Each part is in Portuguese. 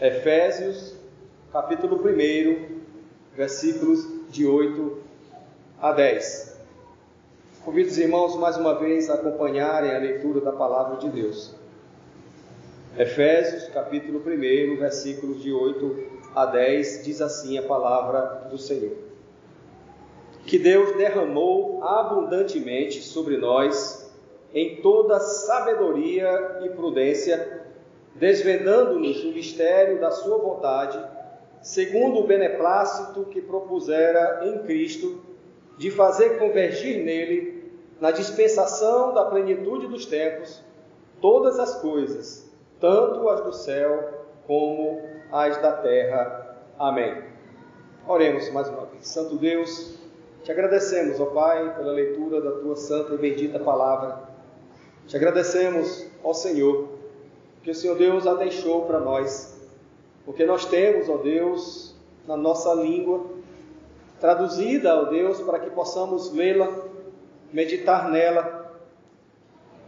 Efésios, capítulo 1, versículos de 8 a 10. Convido os irmãos mais uma vez a acompanharem a leitura da palavra de Deus. Efésios, capítulo 1, versículos de 8 a 10, diz assim a palavra do Senhor. Que Deus derramou abundantemente sobre nós em toda sabedoria e prudência, desvendando-nos o mistério da sua vontade, segundo o beneplácito que propusera em Cristo, de fazer convergir nele, na dispensação da plenitude dos tempos, todas as coisas, tanto as do céu como as da terra. Amém. Oremos mais uma vez. Santo Deus, te agradecemos, ó Pai, pela leitura da tua santa e bendita palavra. Te agradecemos, ó Senhor, que o Senhor Deus a deixou para nós, porque nós temos, ó Deus, na nossa língua, traduzida, ó Deus, para que possamos lê-la, meditar nela,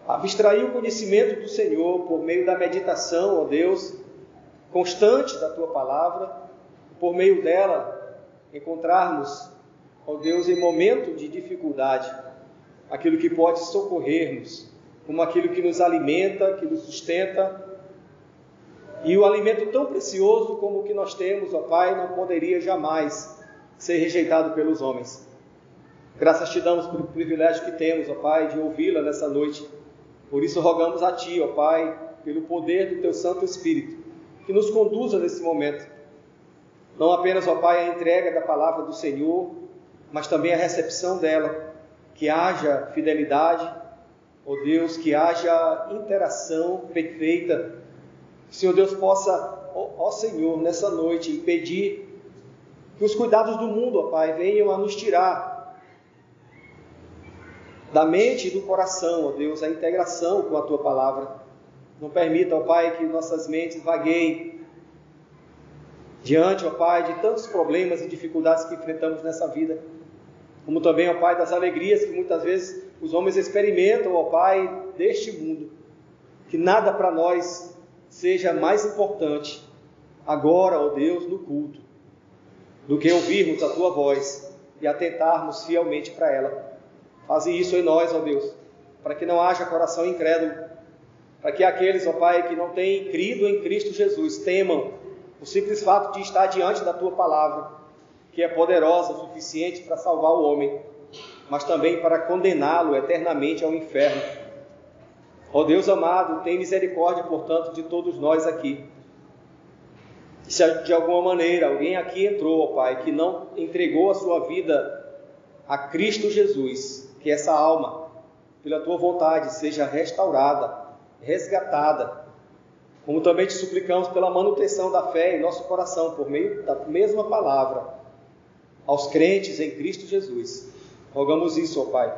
abstrair o conhecimento do Senhor por meio da meditação, ó Deus, constante da tua palavra, por meio dela encontrarmos, ó Deus, em momento de dificuldade, aquilo que pode socorrer-nos, como aquilo que nos alimenta, que nos sustenta. E o alimento tão precioso como o que nós temos, ó Pai, não poderia jamais ser rejeitado pelos homens. Graças te damos pelo privilégio que temos, ó Pai, de ouvi-la nessa noite. Por isso rogamos a Ti, ó Pai, pelo poder do Teu Santo Espírito, que nos conduza nesse momento. Não apenas, ó Pai, a entrega da palavra do Senhor, mas também a recepção dela. Que haja fidelidade, ó Deus, que haja interação perfeita. Que o Senhor Deus possa, ó, ó Senhor, nessa noite, impedir que os cuidados do mundo, ó Pai, venham a nos tirar da mente e do coração, ó Deus, a integração com a tua palavra. Não permita, ó Pai, que nossas mentes vagueiem diante, ó Pai, de tantos problemas e dificuldades que enfrentamos nessa vida. Como também, ó Pai, das alegrias que muitas vezes os homens experimentam, ó Pai, deste mundo. Que nada para nós seja mais importante agora, ó Deus, no culto do que ouvirmos a tua voz e atentarmos fielmente para ela. Faze isso em nós, ó Deus, para que não haja coração incrédulo, para que aqueles, ó Pai, que não têm crido em Cristo Jesus temam o simples fato de estar diante da tua palavra, que é poderosa o suficiente para salvar o homem, mas também para condená-lo eternamente ao inferno. Ó Deus amado, tem misericórdia, portanto, de todos nós aqui se de alguma maneira alguém aqui entrou, ó Pai, que não entregou a sua vida a Cristo Jesus, que essa alma, pela tua vontade, seja restaurada, resgatada. Como também te suplicamos pela manutenção da fé em nosso coração, por meio da mesma palavra, aos crentes em Cristo Jesus. Rogamos isso, ó Pai.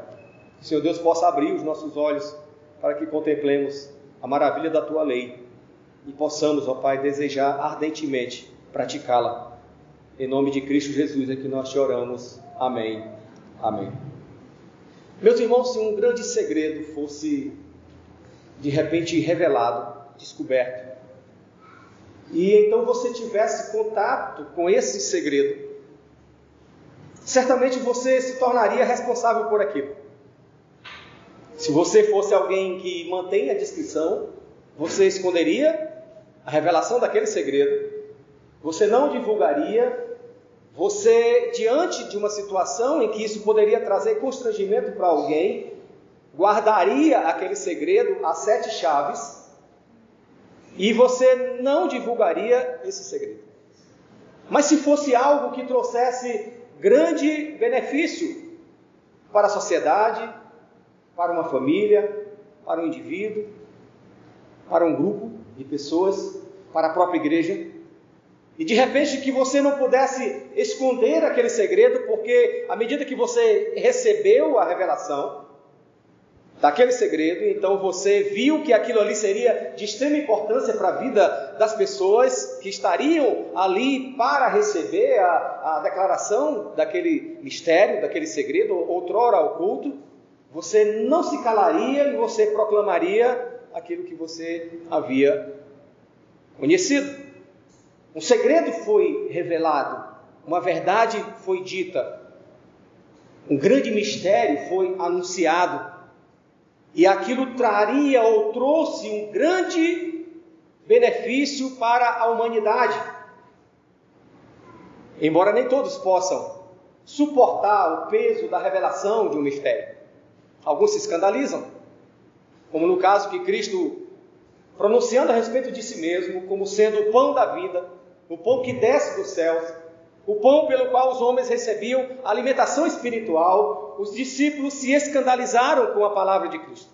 Que o Senhor Deus possa abrir os nossos olhos para que contemplemos a maravilha da tua lei e possamos, ó Pai, desejar ardentemente praticá-la. Em nome de Cristo Jesus é que nós te oramos. Amém. Amém. Meus irmãos, se um grande segredo fosse de repente revelado, descoberto, e então você tivesse contato com esse segredo, certamente você se tornaria responsável por aquilo. Se você fosse alguém que mantém a discrição, você esconderia a revelação daquele segredo, você não divulgaria, você, diante de uma situação em que isso poderia trazer constrangimento para alguém, guardaria aquele segredo a sete chaves e você não divulgaria esse segredo. Mas se fosse algo que trouxesse grande benefício para a sociedade, para uma família, para um indivíduo, para um grupo, de pessoas para a própria igreja. E de repente que você não pudesse esconder aquele segredo, porque à medida que você recebeu a revelação daquele segredo, então você viu que aquilo ali seria de extrema importância para a vida das pessoas que estariam ali para receber a, a declaração daquele mistério, daquele segredo, outrora oculto, você não se calaria e você proclamaria aquilo que você havia conhecido. Um segredo foi revelado, uma verdade foi dita, um grande mistério foi anunciado, e aquilo traria ou trouxe um grande benefício para a humanidade. Embora nem todos possam suportar o peso da revelação de um mistério. Alguns se escandalizam, como no caso que Cristo, pronunciando a respeito de si mesmo como sendo o pão da vida, o pão que desce dos céus, o pão pelo qual os homens recebiam alimentação espiritual, os discípulos se escandalizaram com a palavra de Cristo.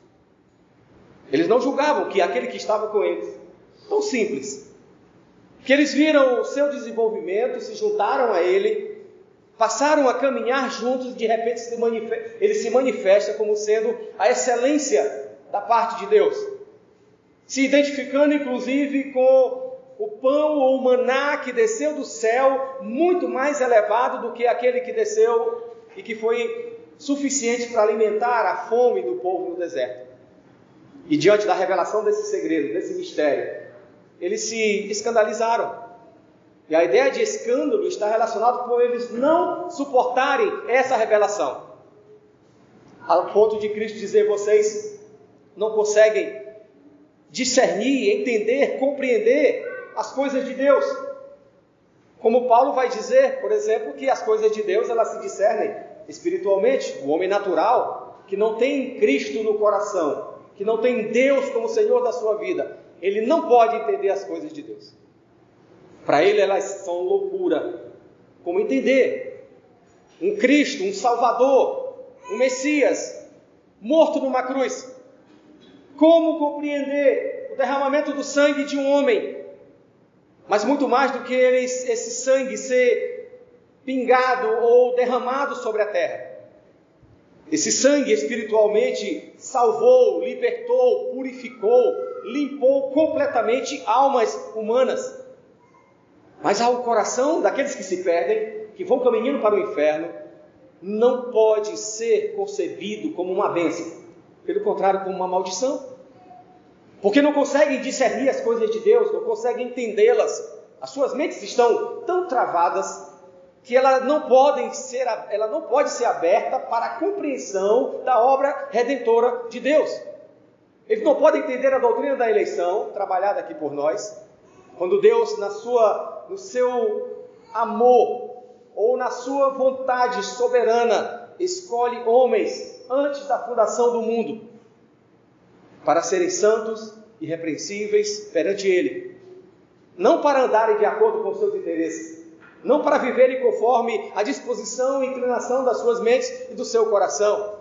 Eles não julgavam que aquele que estava com eles, tão simples, que eles viram o seu desenvolvimento, se juntaram a ele, passaram a caminhar juntos, de repente ele se manifesta como sendo a excelência da parte de Deus, se identificando inclusive com o pão ou o maná que desceu do céu, muito mais elevado do que aquele que desceu e que foi suficiente para alimentar a fome do povo no deserto. E diante da revelação desse segredo, desse mistério, eles se escandalizaram. E a ideia de escândalo está relacionada com eles não suportarem essa revelação. Ao ponto de Cristo dizer: vocês não conseguem discernir, entender, compreender as coisas de Deus. Como Paulo vai dizer, por exemplo, que as coisas de Deus elas se discernem espiritualmente. O homem natural, que não tem Cristo no coração, que não tem Deus como Senhor da sua vida, ele não pode entender as coisas de Deus. Para ele elas são loucura. Como entender um Cristo, um Salvador, um Messias, morto numa cruz? Como compreender o derramamento do sangue de um homem mas muito mais do que esse sangue ser pingado ou derramado sobre a terra. Esse sangue espiritualmente salvou, libertou, purificou, limpou completamente almas humanas. Mas ao coração daqueles que se perdem, que vão caminhando para o inferno, não pode ser concebido como uma bênção. Pelo contrário, como uma maldição. Porque não conseguem discernir as coisas de Deus, não conseguem entendê-las. As suas mentes estão tão travadas que ela não, podem ser, ela não pode ser aberta para a compreensão da obra redentora de Deus. Eles não podem entender a doutrina da eleição, trabalhada aqui por nós, quando Deus, na sua, no seu amor ou na sua vontade soberana, escolhe homens antes da fundação do mundo para serem santos e repreensíveis perante Ele, não para andarem de acordo com seus interesses, não para viverem conforme a disposição e inclinação das suas mentes e do seu coração,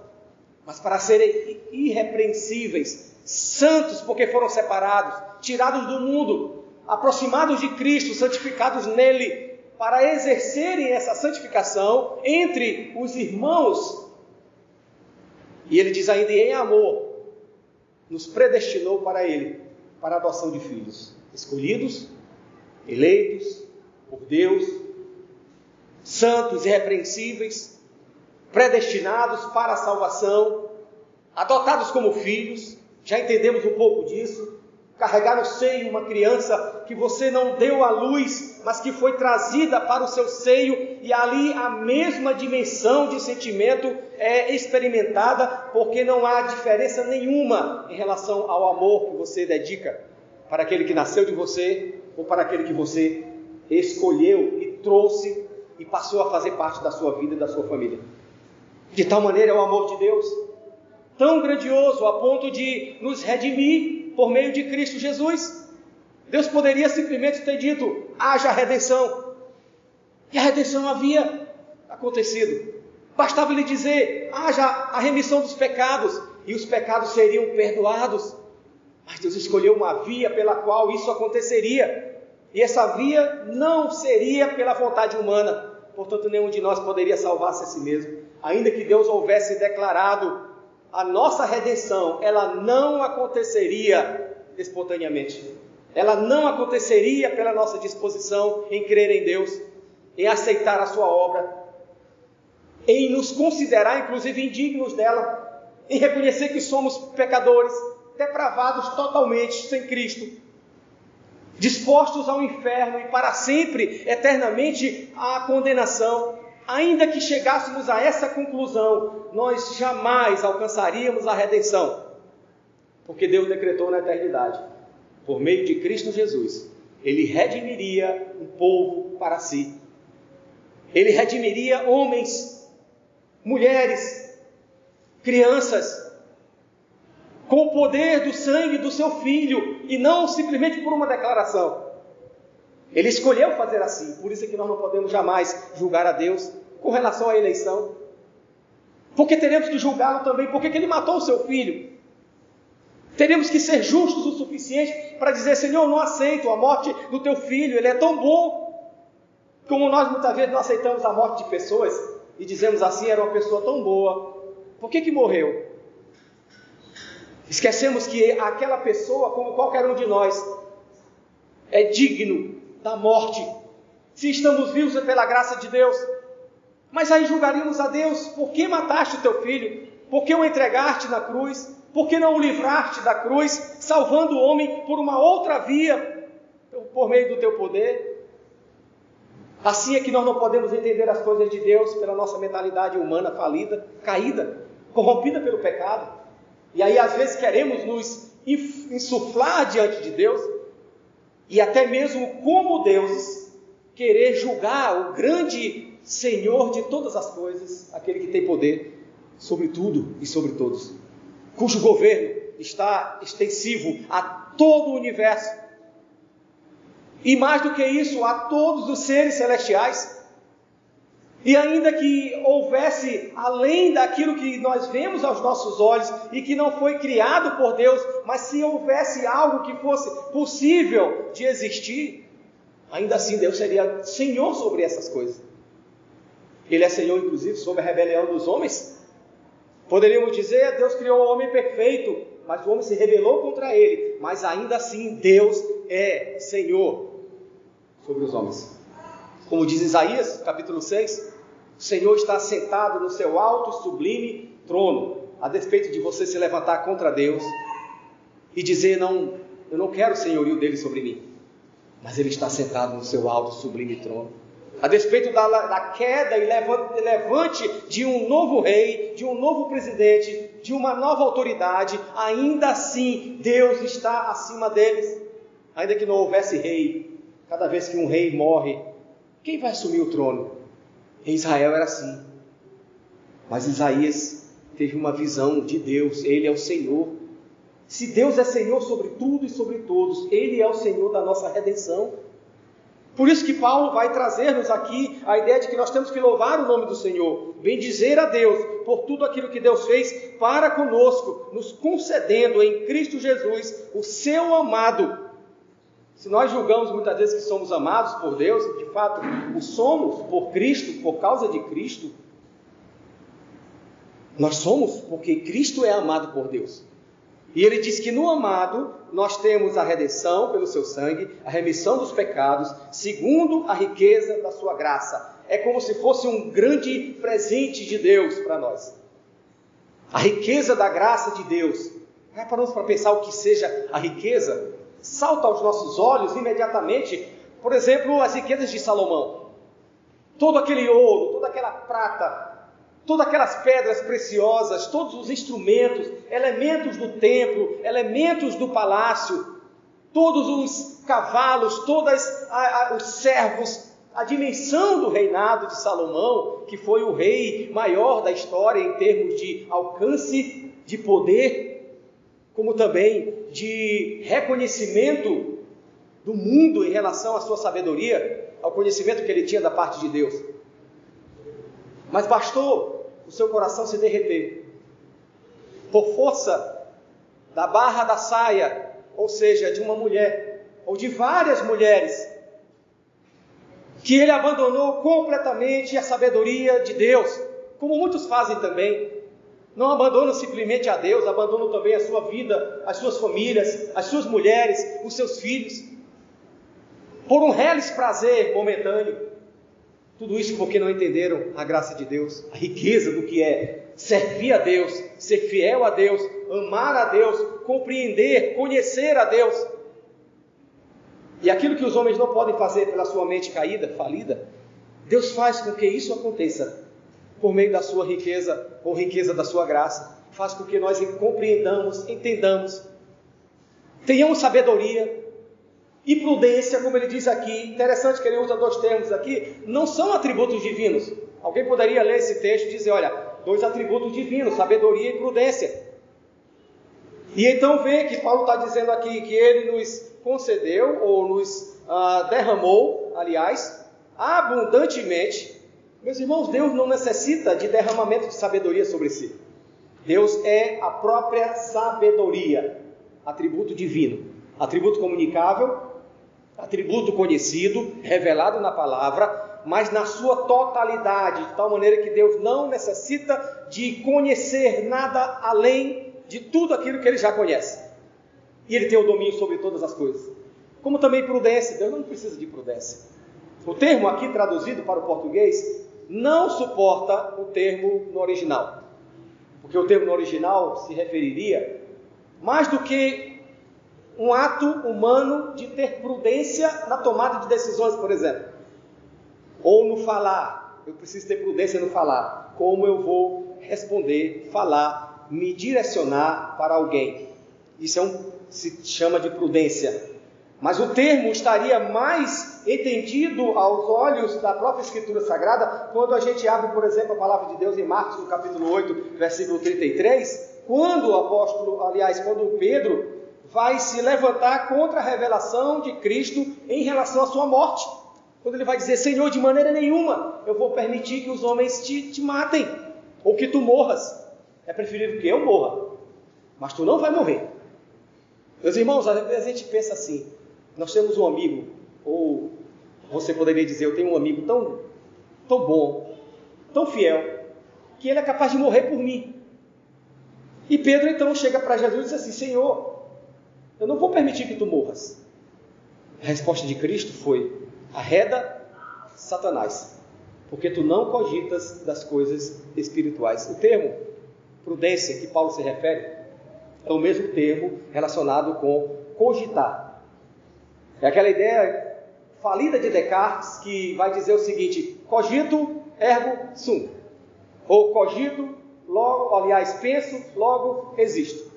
mas para serem irrepreensíveis, santos porque foram separados, tirados do mundo, aproximados de Cristo, santificados nele, para exercerem essa santificação entre os irmãos. E ele diz ainda em amor, nos predestinou para Ele, para a adoção de filhos, escolhidos, eleitos por Deus, santos e repreensíveis, predestinados para a salvação, adotados como filhos, já entendemos um pouco disso, carregar no seio uma criança que você não deu à luz, mas que foi trazida para o seu seio, e ali a mesma dimensão de sentimento é experimentada, porque não há diferença nenhuma em relação ao amor que você dedica para aquele que nasceu de você ou para aquele que você escolheu e trouxe e passou a fazer parte da sua vida e da sua família. De tal maneira é o amor de Deus, tão grandioso a ponto de nos redimir por meio de Cristo Jesus. Deus poderia simplesmente ter dito: haja redenção. E a redenção havia acontecido. Bastava lhe dizer: haja a remissão dos pecados, e os pecados seriam perdoados. Mas Deus escolheu uma via pela qual isso aconteceria. E essa via não seria pela vontade humana. Portanto, nenhum de nós poderia salvar-se a si mesmo. Ainda que Deus houvesse declarado a nossa redenção, ela não aconteceria espontaneamente. Ela não aconteceria pela nossa disposição em crer em Deus, em aceitar a sua obra, em nos considerar inclusive indignos dela, em reconhecer que somos pecadores, depravados totalmente sem Cristo. dispostos ao inferno e para sempre, eternamente, à condenação. Ainda que chegássemos a essa conclusão, nós jamais alcançaríamos a redenção, porque Deus decretou na eternidade, por meio de Cristo Jesus, Ele redimiria um povo para si. Ele redimiria homens, mulheres, crianças, com o poder do sangue do seu filho e não simplesmente por uma declaração. Ele escolheu fazer assim, por isso é que nós não podemos jamais julgar a Deus com relação à eleição. Porque teremos que julgá-lo também, porque ele matou o seu filho. Teremos que ser justos o suficiente para dizer: Senhor, não aceito a morte do teu filho, ele é tão bom. Como nós muitas vezes não aceitamos a morte de pessoas e dizemos assim: era uma pessoa tão boa, por que, que morreu? Esquecemos que aquela pessoa, como qualquer um de nós, é digno da morte. Se estamos vivos é pela graça de Deus. Mas aí julgaríamos a Deus: por que mataste o teu filho? Por que o entregaste na cruz? Por que não o livraste da cruz, salvando o homem por uma outra via, por meio do teu poder? Assim é que nós não podemos entender as coisas de Deus pela nossa mentalidade humana falida, caída, corrompida pelo pecado. E aí, às vezes, queremos nos insuflar diante de Deus e até mesmo, como deuses, querer julgar o grande Senhor de todas as coisas, aquele que tem poder sobre tudo e sobre todos, cujo governo está extensivo a todo o universo. E mais do que isso, a todos os seres celestiais e ainda que houvesse além daquilo que nós vemos aos nossos olhos e que não foi criado por Deus, mas se houvesse algo que fosse possível de existir, ainda assim Deus seria Senhor sobre essas coisas. Ele é Senhor, inclusive, sobre a rebelião dos homens. Poderíamos dizer, Deus criou o homem perfeito, mas o homem se rebelou contra ele. Mas ainda assim, Deus é Senhor sobre os homens. Como diz Isaías, capítulo 6, o Senhor está sentado no seu alto e sublime trono, a despeito de você se levantar contra Deus e dizer: Não, eu não quero o senhorio dele sobre mim. Mas ele está sentado no seu alto e sublime trono. A despeito da, da queda e levante de um novo rei, de um novo presidente, de uma nova autoridade, ainda assim Deus está acima deles. Ainda que não houvesse rei, cada vez que um rei morre, quem vai assumir o trono? Em Israel era assim. Mas Isaías teve uma visão de Deus, ele é o Senhor. Se Deus é Senhor sobre tudo e sobre todos, ele é o Senhor da nossa redenção. Por isso que Paulo vai trazer-nos aqui a ideia de que nós temos que louvar o nome do Senhor, bendizer a Deus por tudo aquilo que Deus fez para conosco, nos concedendo em Cristo Jesus o seu amado se nós julgamos muitas vezes que somos amados por Deus, de fato o somos por Cristo, por causa de Cristo, nós somos porque Cristo é amado por Deus. E ele diz que no amado nós temos a redenção pelo seu sangue, a remissão dos pecados, segundo a riqueza da sua graça. É como se fosse um grande presente de Deus para nós. A riqueza da graça de Deus. Paramos para pensar o que seja a riqueza salta aos nossos olhos imediatamente, por exemplo, as riquezas de Salomão. Todo aquele ouro, toda aquela prata, todas aquelas pedras preciosas, todos os instrumentos, elementos do templo, elementos do palácio, todos os cavalos, todos os servos, a dimensão do reinado de Salomão, que foi o rei maior da história em termos de alcance, de poder, como também de reconhecimento do mundo em relação à sua sabedoria, ao conhecimento que ele tinha da parte de Deus. Mas bastou o seu coração se derreter por força da barra da saia, ou seja, de uma mulher, ou de várias mulheres, que ele abandonou completamente a sabedoria de Deus, como muitos fazem também. Não abandonam simplesmente a Deus, abandonam também a sua vida, as suas famílias, as suas mulheres, os seus filhos, por um reles prazer momentâneo. Tudo isso porque não entenderam a graça de Deus, a riqueza do que é servir a Deus, ser fiel a Deus, amar a Deus, compreender, conhecer a Deus. E aquilo que os homens não podem fazer pela sua mente caída, falida, Deus faz com que isso aconteça por meio da sua riqueza ou riqueza da sua graça. Faz com que nós compreendamos, entendamos, tenhamos sabedoria e prudência, como ele diz aqui. Interessante que ele usa dois termos aqui, não são atributos divinos. Alguém poderia ler esse texto e dizer: olha, dois atributos divinos, sabedoria e prudência. E então vê que Paulo está dizendo aqui que ele nos concedeu, ou nos ah, derramou, aliás, abundantemente. Meus irmãos, Deus não necessita de derramamento de sabedoria sobre si. Deus é a própria sabedoria, atributo divino, atributo comunicável, atributo conhecido, revelado na palavra, mas na sua totalidade, de tal maneira que Deus não necessita de conhecer nada além de tudo aquilo que ele já conhece. E ele tem o domínio sobre todas as coisas. Como também prudência, Deus não precisa de prudência. O termo aqui traduzido para o português não suporta o termo no original. Porque o termo no original se referiria mais do que um ato humano de ter prudência na tomada de decisões, por exemplo. Ou no falar. Eu preciso ter prudência no falar. Como eu vou responder, falar, me direcionar para alguém. Isso é um, se chama de prudência. Mas o termo estaria mais entendido aos olhos da própria Escritura Sagrada quando a gente abre, por exemplo, a palavra de Deus em Marcos, no capítulo 8, versículo 33, quando o apóstolo, aliás, quando Pedro vai se levantar contra a revelação de Cristo em relação à sua morte. Quando ele vai dizer, Senhor, de maneira nenhuma eu vou permitir que os homens te, te matem, ou que tu morras. É preferível que eu morra, mas tu não vai morrer. Meus irmãos, às vezes a gente pensa assim, nós temos um amigo, ou você poderia dizer, eu tenho um amigo tão, tão bom, tão fiel, que ele é capaz de morrer por mim. E Pedro então chega para Jesus e diz assim: Senhor, eu não vou permitir que tu morras. A resposta de Cristo foi: arreda Satanás, porque tu não cogitas das coisas espirituais. O termo prudência que Paulo se refere é o mesmo termo relacionado com cogitar. É aquela ideia falida de Descartes que vai dizer o seguinte: cogito ergo sum. Ou cogito, logo, aliás, penso, logo existo.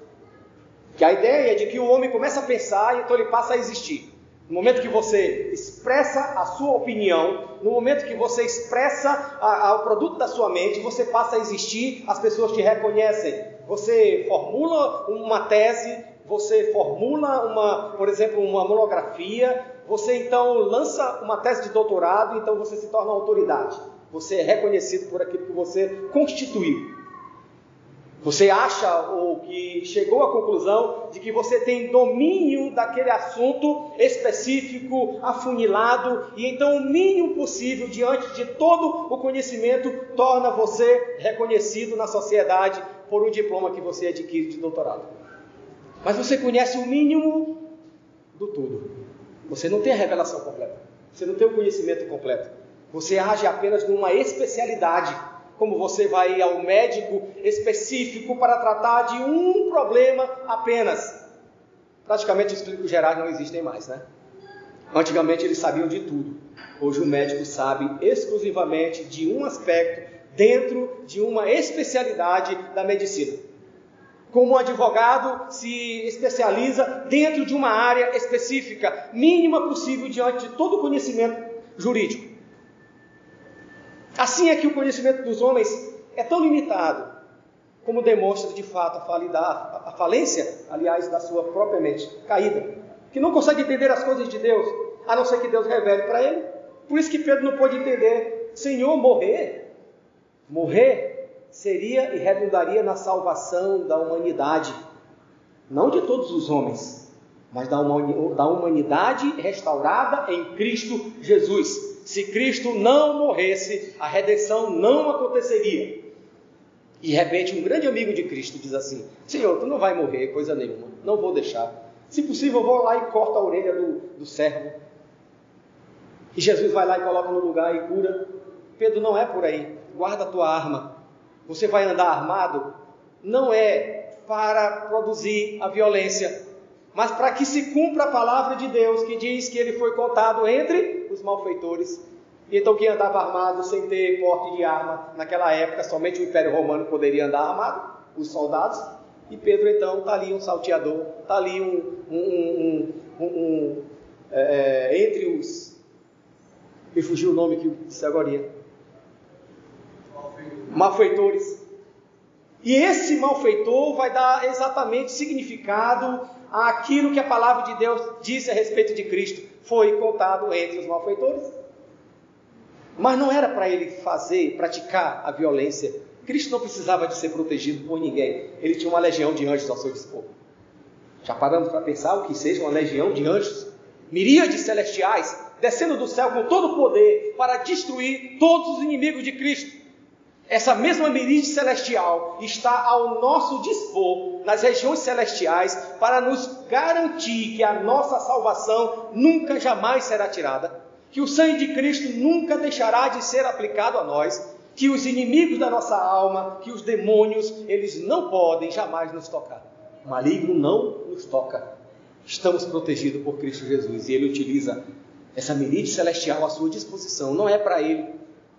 Que a ideia é de que o homem começa a pensar e então ele passa a existir. No momento que você expressa a sua opinião, no momento que você expressa a, a, o produto da sua mente, você passa a existir, as pessoas te reconhecem. Você formula uma tese, você formula uma, por exemplo, uma monografia, você então lança uma tese de doutorado, então você se torna autoridade. Você é reconhecido por aquilo que você constituiu. Você acha ou que chegou à conclusão de que você tem domínio daquele assunto específico, afunilado, e então o mínimo possível diante de todo o conhecimento torna você reconhecido na sociedade por um diploma que você adquire de doutorado. Mas você conhece o mínimo do tudo. Você não tem a revelação completa. Você não tem o conhecimento completo. Você age apenas numa especialidade. Como você vai ao médico específico para tratar de um problema apenas. Praticamente os clínicos gerais não existem mais, né? Antigamente eles sabiam de tudo. Hoje o médico sabe exclusivamente de um aspecto dentro de uma especialidade da medicina como um advogado se especializa dentro de uma área específica, mínima possível diante de todo o conhecimento jurídico. Assim é que o conhecimento dos homens é tão limitado, como demonstra de fato a, a falência, aliás, da sua própria mente caída, que não consegue entender as coisas de Deus, a não ser que Deus revele para ele. Por isso que Pedro não pôde entender, Senhor, morrer, morrer seria e redundaria na salvação da humanidade, não de todos os homens, mas da humanidade restaurada em Cristo Jesus. Se Cristo não morresse, a redenção não aconteceria. E de repente, um grande amigo de Cristo diz assim: Senhor, tu não vai morrer, coisa nenhuma, não vou deixar. Se possível, eu vou lá e corto a orelha do, do servo. E Jesus vai lá e coloca no lugar e cura. Pedro, não é por aí. Guarda a tua arma você vai andar armado, não é para produzir a violência, mas para que se cumpra a palavra de Deus, que diz que ele foi contado entre os malfeitores. Então, quem andava armado sem ter porte de arma, naquela época, somente o Império Romano poderia andar armado, os soldados. E Pedro, então, está ali um salteador, está ali um, um, um, um é, é, entre os. Me fugiu o nome que disse agora. Malfeitores. E esse malfeitor vai dar exatamente significado àquilo que a palavra de Deus disse a respeito de Cristo. Foi contado entre os malfeitores. Mas não era para ele fazer, praticar a violência. Cristo não precisava de ser protegido por ninguém. Ele tinha uma legião de anjos ao seu dispor. Já paramos para pensar o que seja uma legião de anjos? Miríades celestiais descendo do céu com todo o poder para destruir todos os inimigos de Cristo. Essa mesma miríade celestial está ao nosso dispor nas regiões celestiais para nos garantir que a nossa salvação nunca jamais será tirada, que o sangue de Cristo nunca deixará de ser aplicado a nós, que os inimigos da nossa alma, que os demônios, eles não podem jamais nos tocar. O maligno não nos toca. Estamos protegidos por Cristo Jesus e ele utiliza essa miríade celestial à sua disposição. Não é para ele,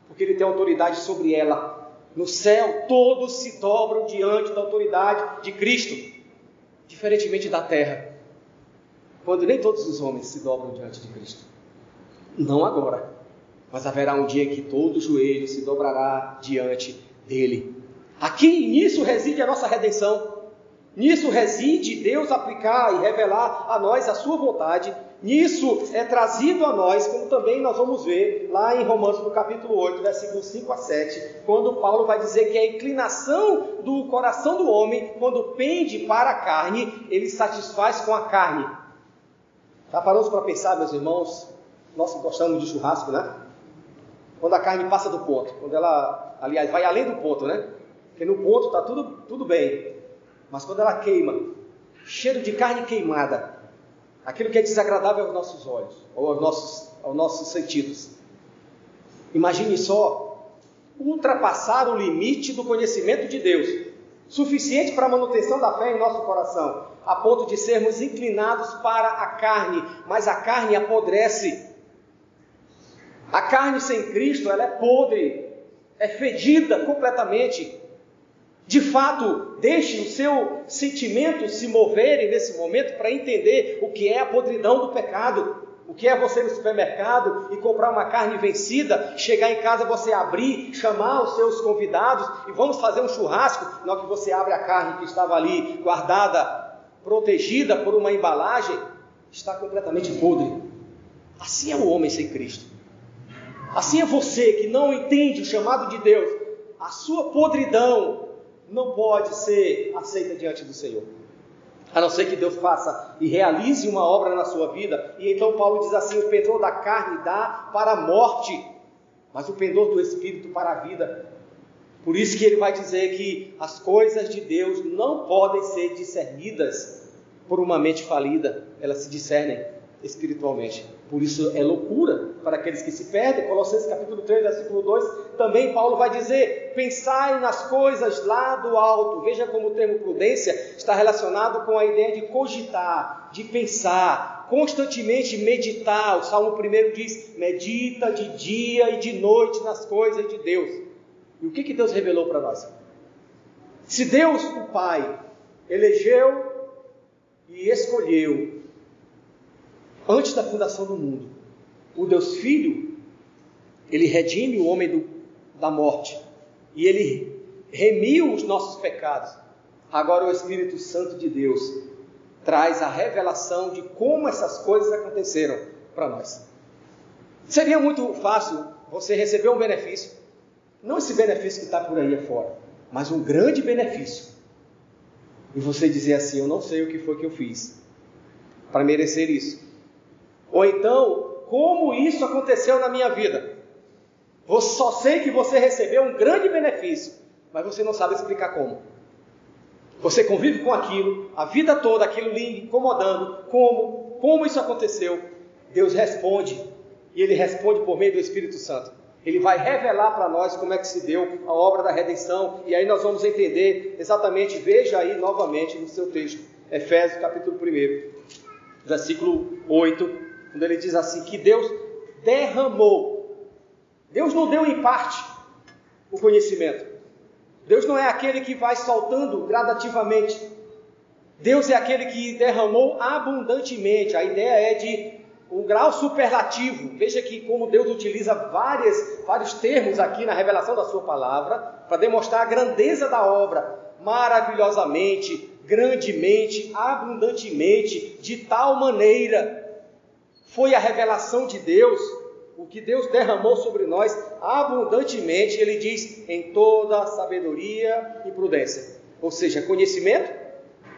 porque ele tem autoridade sobre ela. No céu, todos se dobram diante da autoridade de Cristo, diferentemente da terra, quando nem todos os homens se dobram diante de Cristo. Não agora, mas haverá um dia que todo joelho se dobrará diante dele. Aqui nisso reside a nossa redenção. Nisso reside Deus aplicar e revelar a nós a sua vontade. Nisso é trazido a nós, como também nós vamos ver lá em Romanos no capítulo 8, versículos 5 a 7, quando Paulo vai dizer que a inclinação do coração do homem, quando pende para a carne, ele satisfaz com a carne. Já paramos para pensar, meus irmãos? Nós gostamos de churrasco, né? Quando a carne passa do ponto, quando ela, aliás, vai além do ponto, né? Porque no ponto está tudo, tudo bem. Mas quando ela queima, cheiro de carne queimada, aquilo que é desagradável aos nossos olhos, ou aos nossos, aos nossos sentidos. Imagine só ultrapassar o limite do conhecimento de Deus, suficiente para a manutenção da fé em nosso coração, a ponto de sermos inclinados para a carne, mas a carne apodrece. A carne sem Cristo, ela é podre, é fedida completamente. De fato, deixe o seu sentimento se moverem nesse momento para entender o que é a podridão do pecado. O que é você no supermercado e comprar uma carne vencida, chegar em casa você abrir, chamar os seus convidados e vamos fazer um churrasco, na hora que você abre a carne que estava ali guardada, protegida por uma embalagem, está completamente podre. Assim é o homem sem Cristo. Assim é você que não entende o chamado de Deus. A sua podridão não pode ser aceita diante do Senhor. A não ser que Deus faça e realize uma obra na sua vida. E então Paulo diz assim: o pendor da carne dá para a morte, mas o pendor do espírito para a vida. Por isso que ele vai dizer que as coisas de Deus não podem ser discernidas por uma mente falida, elas se discernem espiritualmente. Por isso é loucura para aqueles que se perdem. Colossenses capítulo 3, versículo 2, também Paulo vai dizer: pensai nas coisas lá do alto. Veja como o termo prudência está relacionado com a ideia de cogitar, de pensar, constantemente meditar. O Salmo 1 diz: medita de dia e de noite nas coisas de Deus. E o que, que Deus revelou para nós? Se Deus, o Pai, elegeu e escolheu antes da fundação do mundo. O Deus Filho, ele redime o homem do, da morte e ele remiu os nossos pecados. Agora o Espírito Santo de Deus traz a revelação de como essas coisas aconteceram para nós. Seria muito fácil você receber um benefício, não esse benefício que está por aí afora, mas um grande benefício. E você dizer assim: Eu não sei o que foi que eu fiz para merecer isso. Ou então, como isso aconteceu na minha vida? Eu só sei que você recebeu um grande benefício, mas você não sabe explicar como. Você convive com aquilo, a vida toda, aquilo lhe incomodando. Como? Como isso aconteceu? Deus responde, e Ele responde por meio do Espírito Santo. Ele vai revelar para nós como é que se deu a obra da redenção, e aí nós vamos entender exatamente, veja aí novamente no seu texto, Efésios capítulo 1. versículo 8, quando ele diz assim: que Deus derramou. Deus não deu em parte o conhecimento. Deus não é aquele que vai soltando gradativamente. Deus é aquele que derramou abundantemente. A ideia é de um grau superlativo. Veja que como Deus utiliza várias, vários termos aqui na revelação da sua palavra para demonstrar a grandeza da obra, maravilhosamente, grandemente, abundantemente, de tal maneira foi a revelação de Deus, o que Deus derramou sobre nós abundantemente, ele diz, em toda sabedoria e prudência. Ou seja, conhecimento,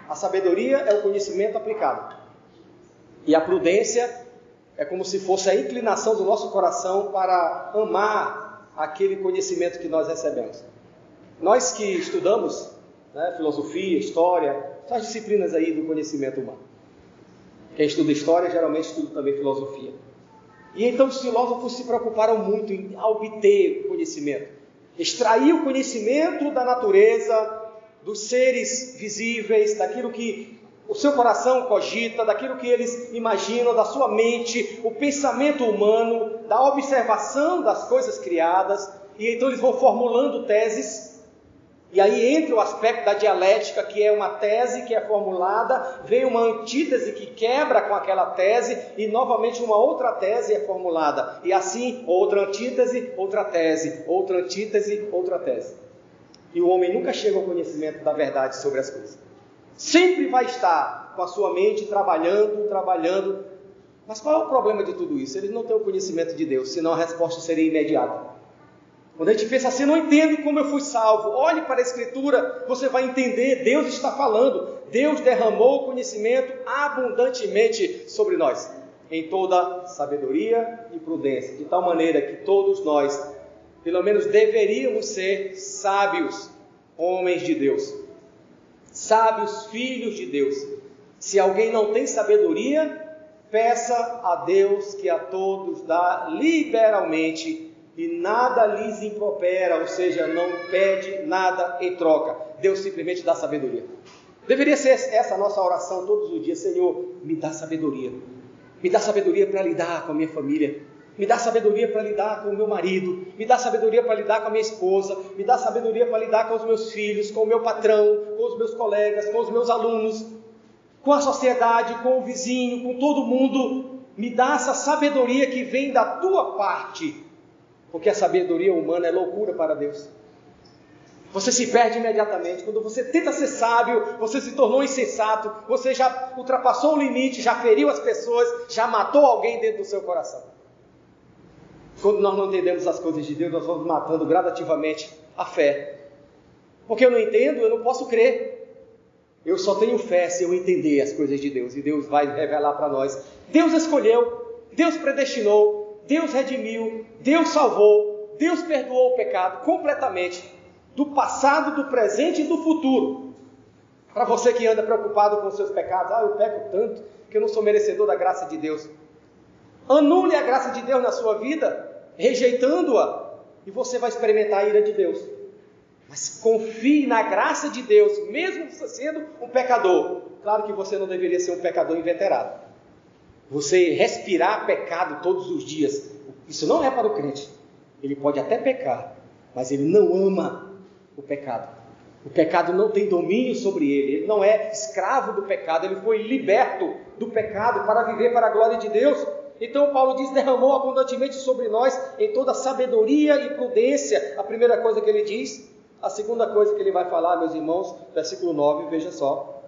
a sabedoria é o conhecimento aplicado. E a prudência é como se fosse a inclinação do nosso coração para amar aquele conhecimento que nós recebemos. Nós que estudamos né, filosofia, história, as disciplinas aí do conhecimento humano. Quem estuda história geralmente estuda também filosofia. E então os filósofos se preocuparam muito em obter conhecimento, extrair o conhecimento da natureza, dos seres visíveis, daquilo que o seu coração cogita, daquilo que eles imaginam, da sua mente, o pensamento humano, da observação das coisas criadas, e então eles vão formulando teses. E aí entra o aspecto da dialética, que é uma tese que é formulada, vem uma antítese que quebra com aquela tese, e novamente uma outra tese é formulada. E assim, outra antítese, outra tese, outra antítese, outra tese. E o homem nunca chega ao conhecimento da verdade sobre as coisas. Sempre vai estar com a sua mente trabalhando, trabalhando. Mas qual é o problema de tudo isso? Eles não têm o conhecimento de Deus, senão a resposta seria imediata. Quando a gente pensa assim, não entendo como eu fui salvo. Olhe para a Escritura, você vai entender. Deus está falando. Deus derramou conhecimento abundantemente sobre nós, em toda sabedoria e prudência, de tal maneira que todos nós, pelo menos, deveríamos ser sábios, homens de Deus sábios filhos de Deus. Se alguém não tem sabedoria, peça a Deus que a todos dá liberalmente e nada lhes impropera, ou seja, não pede nada em troca. Deus simplesmente dá sabedoria. Deveria ser essa a nossa oração todos os dias: Senhor, me dá sabedoria. Me dá sabedoria para lidar com a minha família. Me dá sabedoria para lidar com o meu marido, me dá sabedoria para lidar com a minha esposa, me dá sabedoria para lidar com os meus filhos, com o meu patrão, com os meus colegas, com os meus alunos, com a sociedade, com o vizinho, com todo mundo. Me dá essa sabedoria que vem da tua parte, porque a sabedoria humana é loucura para Deus. Você se perde imediatamente. Quando você tenta ser sábio, você se tornou insensato, você já ultrapassou o limite, já feriu as pessoas, já matou alguém dentro do seu coração. Quando nós não entendemos as coisas de Deus, nós vamos matando gradativamente a fé. Porque eu não entendo, eu não posso crer. Eu só tenho fé se eu entender as coisas de Deus. E Deus vai revelar para nós. Deus escolheu, Deus predestinou, Deus redimiu, Deus salvou, Deus perdoou o pecado completamente. Do passado, do presente e do futuro. Para você que anda preocupado com seus pecados, ah, eu peco tanto que eu não sou merecedor da graça de Deus. Anule a graça de Deus na sua vida rejeitando-a, e você vai experimentar a ira de Deus. Mas confie na graça de Deus, mesmo sendo um pecador. Claro que você não deveria ser um pecador inveterado. Você respirar pecado todos os dias, isso não é para o crente. Ele pode até pecar, mas ele não ama o pecado. O pecado não tem domínio sobre ele, ele não é escravo do pecado, ele foi liberto do pecado para viver para a glória de Deus. Então Paulo diz: derramou abundantemente sobre nós em toda sabedoria e prudência. A primeira coisa que ele diz. A segunda coisa que ele vai falar, meus irmãos, versículo 9, veja só.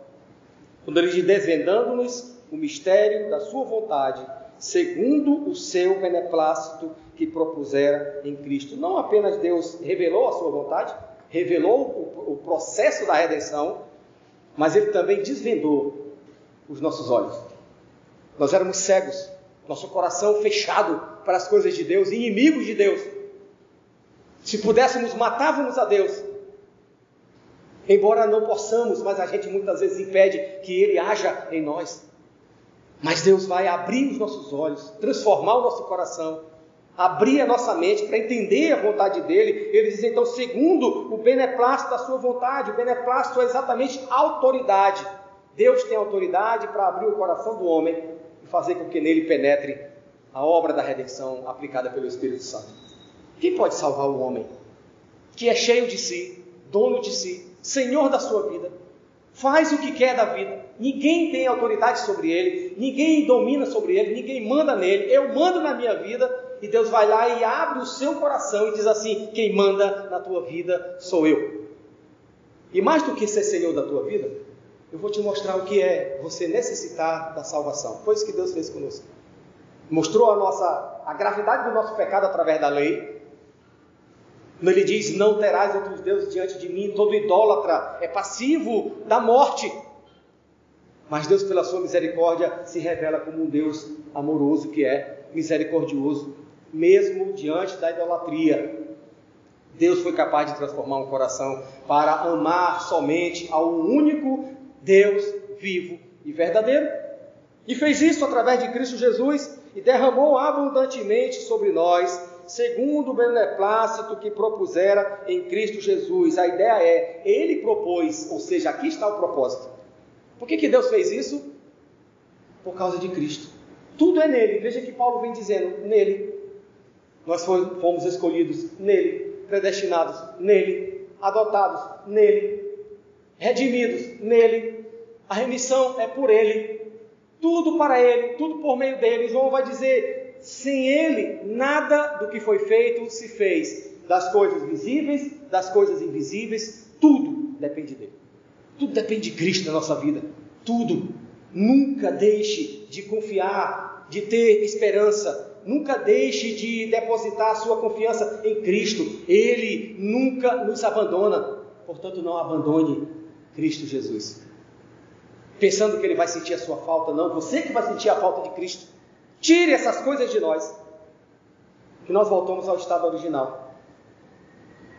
Quando ele diz: desvendando-nos o mistério da sua vontade, segundo o seu beneplácito que propusera em Cristo. Não apenas Deus revelou a sua vontade, revelou o, processo da redenção, mas ele também desvendou os nossos olhos. Nós éramos cegos, nosso coração fechado para as coisas de Deus, inimigos de Deus. Se pudéssemos, matávamos a Deus. Embora não possamos, mas a gente muitas vezes impede que Ele haja em nós. Mas Deus vai abrir os nossos olhos, transformar o nosso coração, abrir a nossa mente para entender a vontade dele. Ele diz então, segundo o beneplácito da sua vontade, o beneplácito é exatamente autoridade. Deus tem autoridade para abrir o coração do homem e fazer com que nele penetre a obra da redenção aplicada pelo Espírito Santo. Quem pode salvar o homem que é cheio de si, dono de si, senhor da sua vida, faz o que quer da vida, ninguém tem autoridade sobre ele, ninguém domina sobre ele, ninguém manda nele, eu mando na minha vida, e Deus vai lá e abre o seu coração e diz assim: quem manda na tua vida sou eu. E mais do que ser senhor da tua vida, eu vou te mostrar o que é você necessitar da salvação. Foi isso que Deus fez conosco. Mostrou a nossa a gravidade do nosso pecado através da lei. Ele diz: Não terás outros deuses diante de mim. Todo idólatra é passivo da morte. Mas Deus, pela sua misericórdia, se revela como um Deus amoroso que é misericordioso, mesmo diante da idolatria. Deus foi capaz de transformar um coração para amar somente ao único Deus vivo e verdadeiro. E fez isso através de Cristo Jesus e derramou abundantemente sobre nós, segundo o beneplácito que propusera em Cristo Jesus. A ideia é, ele propôs, ou seja, aqui está o propósito. Por que, que Deus fez isso? Por causa de Cristo. Tudo é nele. Veja que Paulo vem dizendo: nele. Nós fomos escolhidos nele, predestinados nele, adotados nele, redimidos nele. A remissão é por ele. Tudo para ele, tudo por meio dele. João vai dizer: sem ele, nada do que foi feito se fez. Das coisas visíveis, das coisas invisíveis, tudo depende dele. Tudo depende de Cristo na nossa vida. Tudo. Nunca deixe de confiar, de ter esperança. Nunca deixe de depositar sua confiança em Cristo. Ele nunca nos abandona. Portanto, não abandone Cristo Jesus. Pensando que ele vai sentir a sua falta, não. Você que vai sentir a falta de Cristo. Tire essas coisas de nós. Que nós voltamos ao estado original.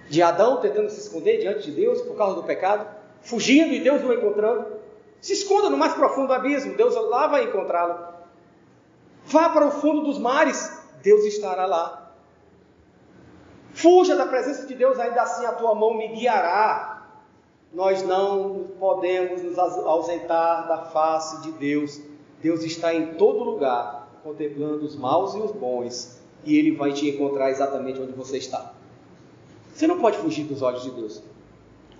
De Adão tentando se esconder diante de Deus por causa do pecado, fugindo e Deus o encontrando. Se esconda no mais profundo abismo, Deus lá vai encontrá-lo. Vá para o fundo dos mares, Deus estará lá. Fuja da presença de Deus, ainda assim a tua mão me guiará. Nós não podemos nos ausentar da face de Deus. Deus está em todo lugar, contemplando os maus e os bons, e Ele vai te encontrar exatamente onde você está. Você não pode fugir dos olhos de Deus.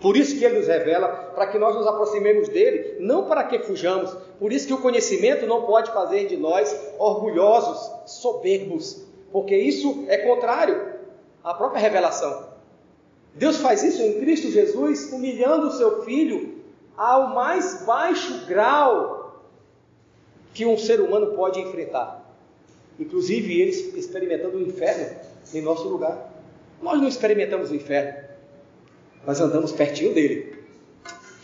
Por isso que ele nos revela, para que nós nos aproximemos dele, não para que fujamos. Por isso que o conhecimento não pode fazer de nós orgulhosos, soberbos, porque isso é contrário à própria revelação. Deus faz isso em Cristo Jesus, humilhando o seu filho ao mais baixo grau que um ser humano pode enfrentar. Inclusive ele experimentando o inferno em nosso lugar. Nós não experimentamos o inferno nós andamos pertinho dele.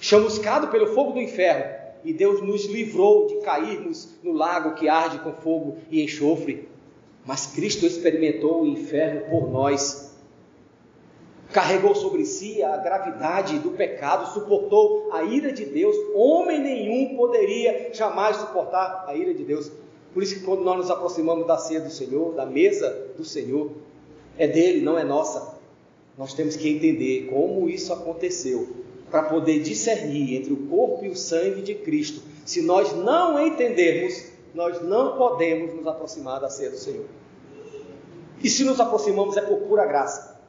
Chamuscado pelo fogo do inferno, e Deus nos livrou de cairmos no lago que arde com fogo e enxofre. Mas Cristo experimentou o inferno por nós. Carregou sobre si a gravidade do pecado, suportou a ira de Deus. Homem nenhum poderia jamais suportar a ira de Deus. Por isso que quando nós nos aproximamos da ceia do Senhor, da mesa do Senhor, é dele, não é nossa. Nós temos que entender como isso aconteceu para poder discernir entre o corpo e o sangue de Cristo. Se nós não entendermos, nós não podemos nos aproximar da ceia do Senhor. E se nos aproximamos é por pura graça.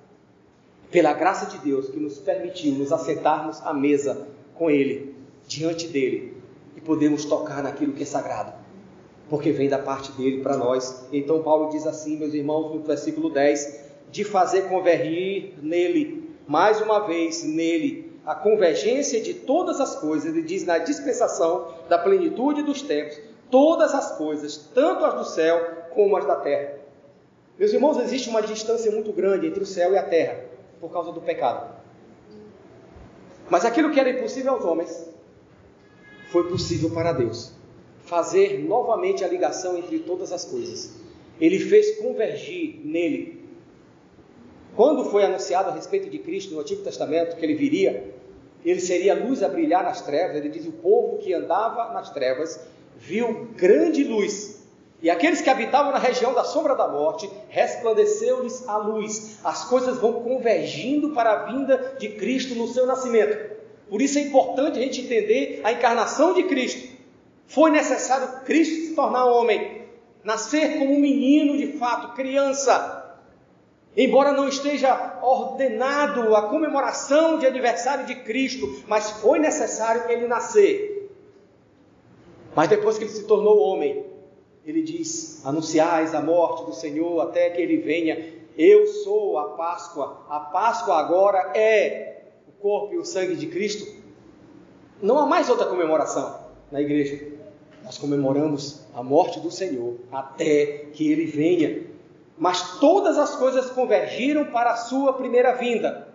Pela graça de Deus que nos permitiu nos assentarmos à mesa com Ele, diante dele, e podemos tocar naquilo que é sagrado, porque vem da parte dele para nós. Então Paulo diz assim, meus irmãos, no versículo 10: de fazer convergir nele, mais uma vez nele, a convergência de todas as coisas, ele diz na dispensação da plenitude dos tempos, todas as coisas, tanto as do céu como as da terra. Meus irmãos, existe uma distância muito grande entre o céu e a terra, por causa do pecado. Mas aquilo que era impossível aos homens, foi possível para Deus. Fazer novamente a ligação entre todas as coisas. Ele fez convergir nele quando foi anunciado a respeito de Cristo no Antigo Testamento, que ele viria, ele seria luz a brilhar nas trevas, ele diz: o povo que andava nas trevas viu grande luz. E aqueles que habitavam na região da sombra da morte, resplandeceu-lhes a luz. As coisas vão convergindo para a vinda de Cristo no seu nascimento. Por isso é importante a gente entender a encarnação de Cristo. Foi necessário Cristo se tornar homem, nascer como um menino de fato, criança. Embora não esteja ordenado a comemoração de aniversário de Cristo, mas foi necessário ele nascer. Mas depois que ele se tornou homem, ele diz: Anunciais a morte do Senhor até que ele venha. Eu sou a Páscoa. A Páscoa agora é o corpo e o sangue de Cristo. Não há mais outra comemoração na igreja. Nós comemoramos a morte do Senhor até que ele venha. Mas todas as coisas convergiram para a sua primeira vinda.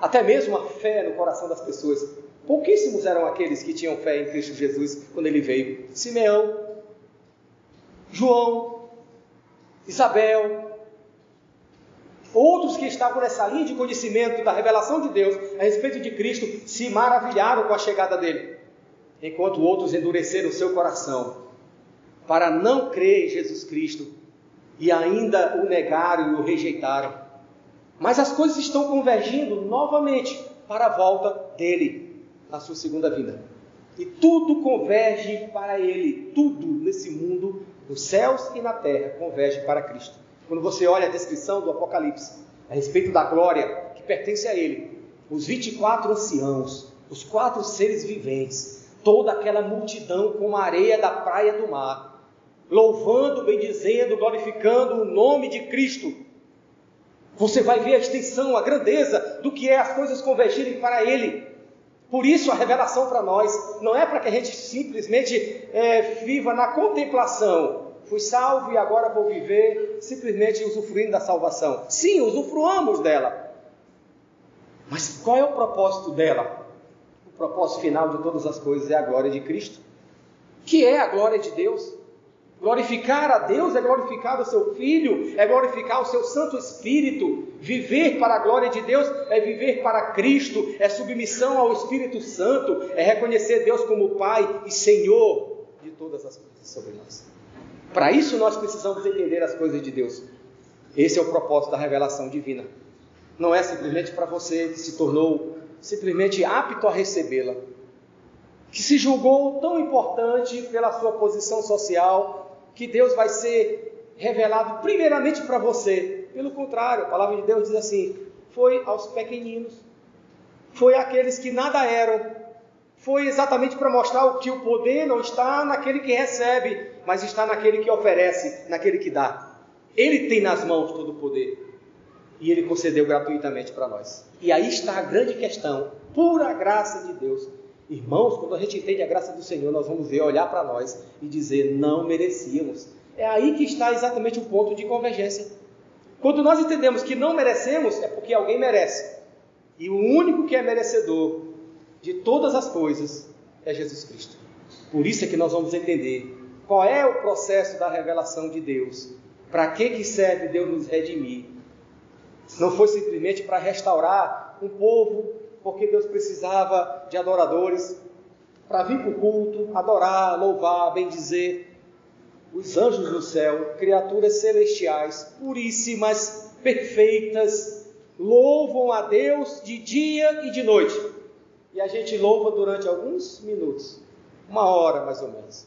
Até mesmo a fé no coração das pessoas. Pouquíssimos eram aqueles que tinham fé em Cristo Jesus quando ele veio. Simeão, João, Isabel, outros que estavam nessa linha de conhecimento da revelação de Deus a respeito de Cristo se maravilharam com a chegada dele, enquanto outros endureceram seu coração para não crer em Jesus Cristo e ainda o negaram e o rejeitaram. Mas as coisas estão convergindo novamente para a volta dele na sua segunda vinda. E tudo converge para ele, tudo nesse mundo, nos céus e na terra, converge para Cristo. Quando você olha a descrição do Apocalipse a respeito da glória que pertence a ele, os 24 anciãos, os quatro seres viventes, toda aquela multidão como a areia da praia do mar, louvando, bendizendo, glorificando o nome de Cristo. Você vai ver a extensão, a grandeza do que é as coisas convergirem para Ele. Por isso, a revelação para nós não é para que a gente simplesmente é, viva na contemplação. Fui salvo e agora vou viver simplesmente usufruindo da salvação. Sim, usufruamos dela. Mas qual é o propósito dela? O propósito final de todas as coisas é a glória de Cristo, que é a glória de Deus. Glorificar a Deus é glorificar o seu Filho, é glorificar o seu Santo Espírito. Viver para a glória de Deus é viver para Cristo, é submissão ao Espírito Santo, é reconhecer Deus como Pai e Senhor de todas as coisas sobre nós. Para isso nós precisamos entender as coisas de Deus. Esse é o propósito da revelação divina. Não é simplesmente para você que se tornou simplesmente apto a recebê-la, que se julgou tão importante pela sua posição social, que Deus vai ser revelado primeiramente para você. Pelo contrário, a palavra de Deus diz assim: foi aos pequeninos, foi àqueles que nada eram, foi exatamente para mostrar que o poder não está naquele que recebe, mas está naquele que oferece, naquele que dá. Ele tem nas mãos todo o poder e ele concedeu gratuitamente para nós. E aí está a grande questão, pura graça de Deus. Irmãos, quando a gente entende a graça do Senhor, nós vamos ver, olhar para nós e dizer: não merecíamos. É aí que está exatamente o ponto de convergência. Quando nós entendemos que não merecemos, é porque alguém merece. E o único que é merecedor de todas as coisas é Jesus Cristo. Por isso é que nós vamos entender qual é o processo da revelação de Deus. Para que, que serve Deus nos redimir? Não foi simplesmente para restaurar um povo porque Deus precisava de adoradores para vir para o culto, adorar, louvar, bendizer. Os anjos do céu, criaturas celestiais, puríssimas, perfeitas, louvam a Deus de dia e de noite. E a gente louva durante alguns minutos, uma hora mais ou menos.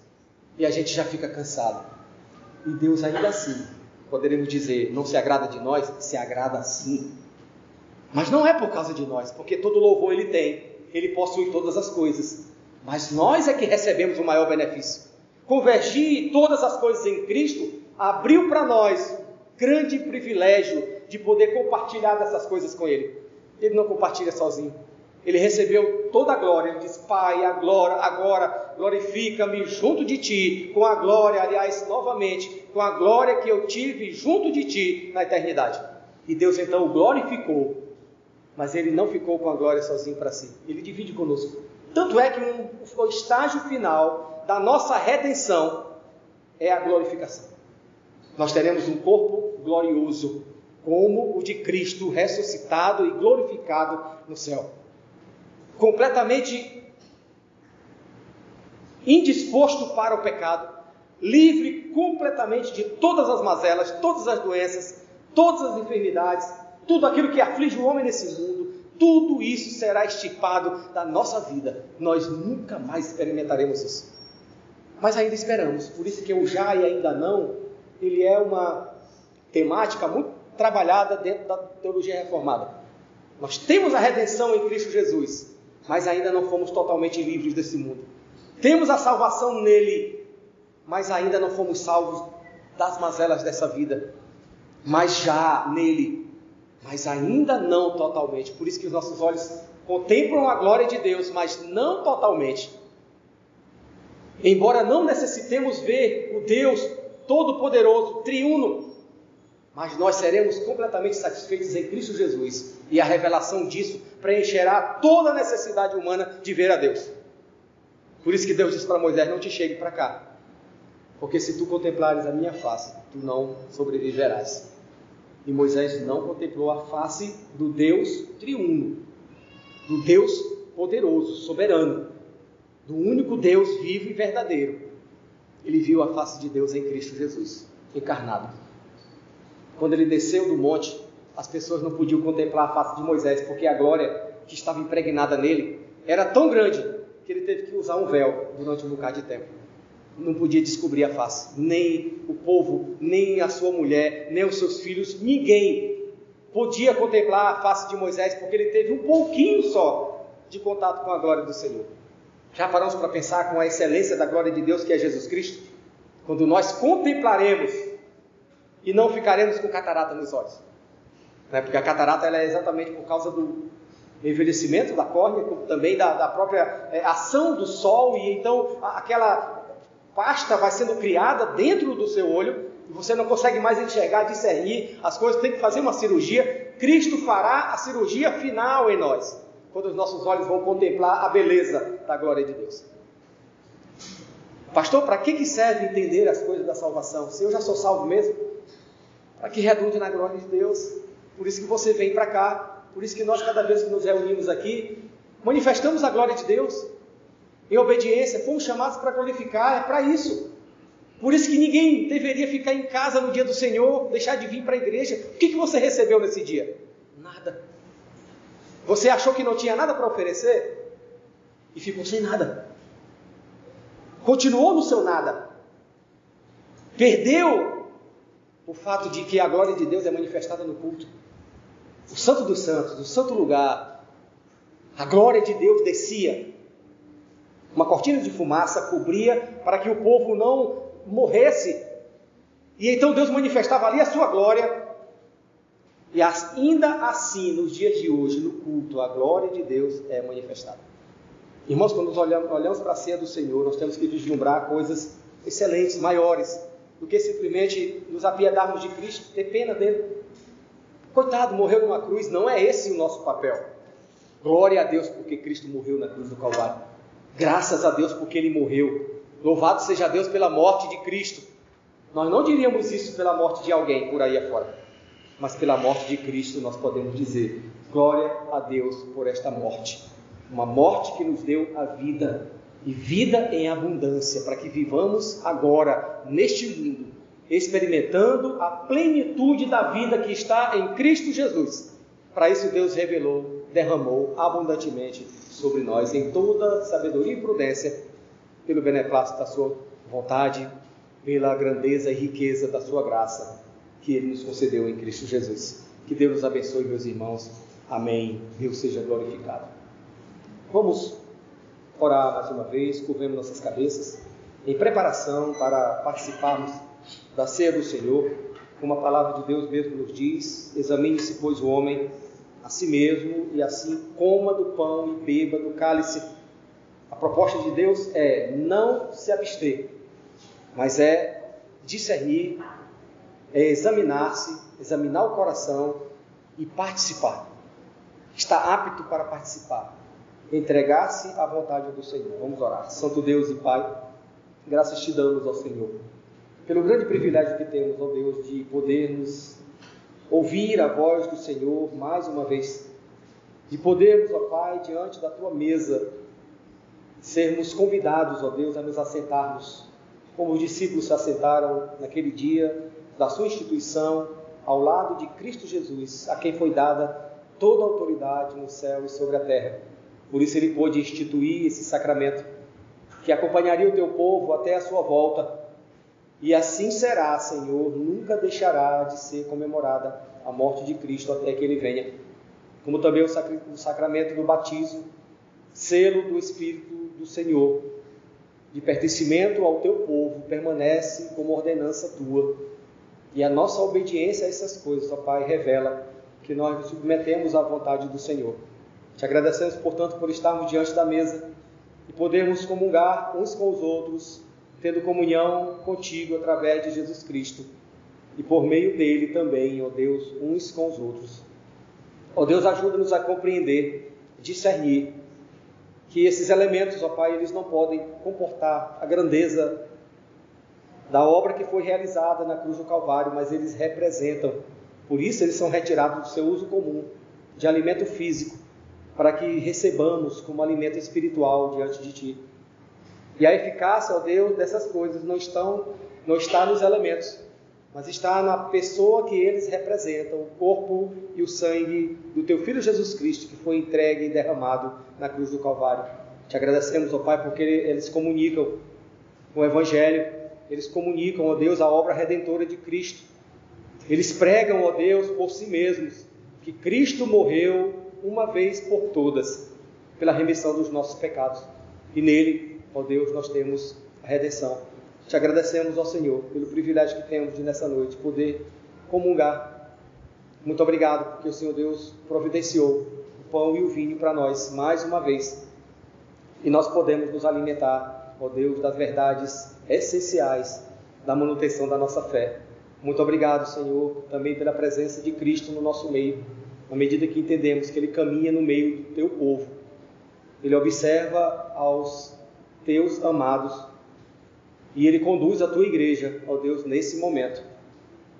E a gente já fica cansado. E Deus ainda assim, poderemos dizer, não se agrada de nós, se agrada sim mas não é por causa de nós, porque todo louvor ele tem, ele possui todas as coisas. Mas nós é que recebemos o maior benefício. Convergir todas as coisas em Cristo abriu para nós grande privilégio de poder compartilhar dessas coisas com Ele. Ele não compartilha sozinho. Ele recebeu toda a glória. Ele diz: Pai, a glória, agora glorifica-me junto de ti, com a glória, aliás, novamente, com a glória que eu tive junto de ti na eternidade. E Deus então o glorificou mas ele não ficou com a glória sozinho para si. Ele divide conosco. Tanto é que um, o estágio final da nossa redenção é a glorificação. Nós teremos um corpo glorioso, como o de Cristo, ressuscitado e glorificado no céu. Completamente indisposto para o pecado, livre completamente de todas as mazelas, todas as doenças, todas as enfermidades, tudo aquilo que aflige o homem nesse mundo, tudo isso será estipado da nossa vida. Nós nunca mais experimentaremos isso. Mas ainda esperamos. Por isso que o já e ainda não, ele é uma temática muito trabalhada dentro da teologia reformada. Nós temos a redenção em Cristo Jesus, mas ainda não fomos totalmente livres desse mundo. Temos a salvação nele, mas ainda não fomos salvos das mazelas dessa vida. Mas já nele, mas ainda não totalmente. Por isso que os nossos olhos contemplam a glória de Deus, mas não totalmente. Embora não necessitemos ver o Deus Todo-Poderoso, triuno, mas nós seremos completamente satisfeitos em Cristo Jesus, e a revelação disso preencherá toda a necessidade humana de ver a Deus. Por isso que Deus disse para Moisés: Não te chegue para cá, porque se tu contemplares a minha face, tu não sobreviverás. E Moisés não contemplou a face do Deus triuno, do Deus poderoso, soberano, do único Deus vivo e verdadeiro. Ele viu a face de Deus em Cristo Jesus, encarnado. Quando ele desceu do monte, as pessoas não podiam contemplar a face de Moisés, porque a glória que estava impregnada nele era tão grande que ele teve que usar um véu durante um bocado de tempo. Não podia descobrir a face, nem o povo, nem a sua mulher, nem os seus filhos, ninguém podia contemplar a face de Moisés, porque ele teve um pouquinho só de contato com a glória do Senhor. Já paramos para pensar com a excelência da glória de Deus que é Jesus Cristo? Quando nós contemplaremos e não ficaremos com catarata nos olhos. Né? Porque a catarata é exatamente por causa do envelhecimento da córnea, também da, da própria é, ação do sol, e então aquela pasta vai sendo criada dentro do seu olho, e você não consegue mais enxergar, discernir as coisas, tem que fazer uma cirurgia. Cristo fará a cirurgia final em nós quando os nossos olhos vão contemplar a beleza da glória de Deus. Pastor, para que, que serve entender as coisas da salvação? Se eu já sou salvo mesmo, para que redunde na glória de Deus. Por isso que você vem para cá, por isso que nós, cada vez que nos reunimos aqui, manifestamos a glória de Deus. Em obediência, fomos chamados para glorificar, é para isso. Por isso que ninguém deveria ficar em casa no dia do Senhor, deixar de vir para a igreja. O que, que você recebeu nesse dia? Nada. Você achou que não tinha nada para oferecer e ficou sem nada. Continuou no seu nada. Perdeu o fato de que a glória de Deus é manifestada no culto. O Santo dos Santos, o santo lugar, a glória de Deus descia. Uma cortina de fumaça cobria para que o povo não morresse. E então Deus manifestava ali a sua glória e ainda assim, nos dias de hoje, no culto, a glória de Deus é manifestada. Irmãos, quando nós olhamos, olhamos para a ceia do Senhor, nós temos que vislumbrar coisas excelentes, maiores, do que simplesmente nos apiedarmos de Cristo, ter pena dele. Coitado, morreu numa cruz, não é esse o nosso papel. Glória a Deus porque Cristo morreu na cruz do Calvário. Graças a Deus porque ele morreu. Louvado seja Deus pela morte de Cristo. Nós não diríamos isso pela morte de alguém por aí afora mas pela morte de Cristo nós podemos dizer: glória a Deus por esta morte. Uma morte que nos deu a vida e vida em abundância, para que vivamos agora neste mundo, experimentando a plenitude da vida que está em Cristo Jesus. Para isso Deus revelou, derramou abundantemente sobre nós em toda sabedoria e prudência, pelo beneplácito da sua vontade, pela grandeza e riqueza da sua graça que Ele nos concedeu em Cristo Jesus. Que Deus nos abençoe, meus irmãos. Amém. Deus seja glorificado. Vamos orar mais uma vez, curvemos nossas cabeças, em preparação para participarmos da ceia do Senhor. Como a palavra de Deus mesmo nos diz: examine-se, pois, o homem a si mesmo, e assim coma do pão e beba do cálice. A proposta de Deus é não se abster, mas é discernir é examinar-se, examinar o coração e participar. Está apto para participar. Entregar-se à vontade do Senhor. Vamos orar. Santo Deus e Pai, graças te damos ao Senhor. Pelo grande privilégio que temos, ó Deus, de podermos ouvir a voz do Senhor mais uma vez. De podermos, ó Pai, diante da tua mesa, sermos convidados, ó Deus, a nos assentarmos, como os discípulos se assentaram naquele dia da sua instituição, ao lado de Cristo Jesus, a quem foi dada toda autoridade no céu e sobre a terra. Por isso ele pôde instituir esse sacramento, que acompanharia o teu povo até a sua volta. E assim será, Senhor, nunca deixará de ser comemorada a morte de Cristo até que ele venha. Como também o sacramento do batismo, selo do Espírito do Senhor, de pertencimento ao teu povo, permanece como ordenança tua. E a nossa obediência a essas coisas, ó Pai, revela que nós nos submetemos à vontade do Senhor. Te agradecemos, portanto, por estarmos diante da mesa e podermos comungar uns com os outros, tendo comunhão contigo através de Jesus Cristo e por meio dele também, ó Deus, uns com os outros. Ó Deus, ajuda-nos a compreender, discernir que esses elementos, ó Pai, eles não podem comportar a grandeza da obra que foi realizada na cruz do Calvário, mas eles representam. Por isso eles são retirados do seu uso comum de alimento físico, para que recebamos como alimento espiritual diante de ti. E a eficácia, ó Deus, dessas coisas não estão não está nos elementos, mas está na pessoa que eles representam, o corpo e o sangue do teu filho Jesus Cristo, que foi entregue e derramado na cruz do Calvário. Te agradecemos, ó Pai, porque eles comunicam o Evangelho, eles comunicam, ó Deus, a obra redentora de Cristo. Eles pregam, ó Deus, por si mesmos, que Cristo morreu uma vez por todas, pela remissão dos nossos pecados. E nele, ó Deus, nós temos a redenção. Te agradecemos, ó Senhor, pelo privilégio que temos de nessa noite poder comungar. Muito obrigado, porque o Senhor Deus providenciou o pão e o vinho para nós mais uma vez. E nós podemos nos alimentar, ó Deus, das verdades essenciais da manutenção da nossa fé. Muito obrigado, Senhor, também pela presença de Cristo no nosso meio, na medida que entendemos que Ele caminha no meio do teu povo. Ele observa aos teus amados e Ele conduz a tua igreja, ó Deus, nesse momento.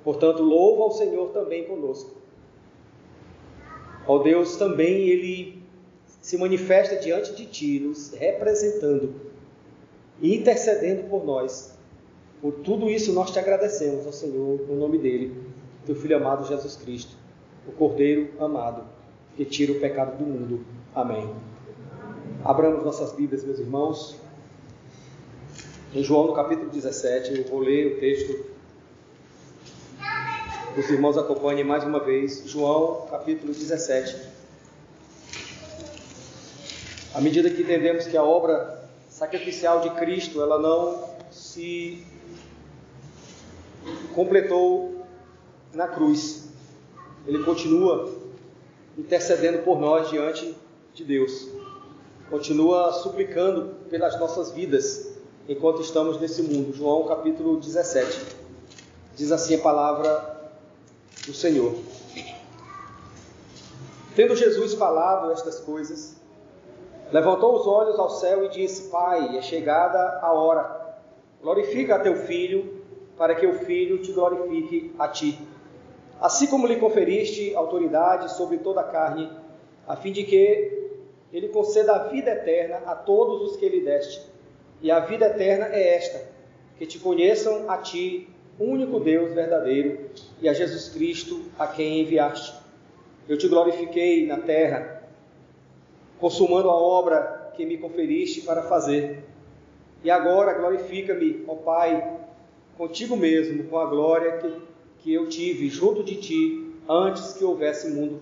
Portanto, louva ao Senhor também conosco. Ó Deus, também Ele se manifesta diante de Ti, nos representando e intercedendo por nós. Por tudo isso nós te agradecemos, ó Senhor, no nome dEle, Teu Filho amado Jesus Cristo, o Cordeiro amado, que tira o pecado do mundo. Amém. Abramos nossas Bíblias, meus irmãos. Em João, no capítulo 17, eu vou ler o texto. Os irmãos acompanhem mais uma vez. João, capítulo 17. À medida que entendemos que a obra sacrificial de Cristo, ela não se completou na cruz. Ele continua intercedendo por nós diante de Deus. Continua suplicando pelas nossas vidas enquanto estamos nesse mundo. João capítulo 17. Diz assim a palavra do Senhor. Tendo Jesus falado estas coisas, levantou os olhos ao céu e disse: Pai, é chegada a hora. Glorifica a teu filho, para que o filho te glorifique a ti. Assim como lhe conferiste autoridade sobre toda a carne, a fim de que ele conceda a vida eterna a todos os que lhe deste. E a vida eterna é esta: que te conheçam a ti, único Deus verdadeiro, e a Jesus Cristo, a quem enviaste. Eu te glorifiquei na terra, consumando a obra que me conferiste para fazer. E agora glorifica-me, ó Pai, contigo mesmo, com a glória que, que eu tive junto de ti antes que houvesse mundo.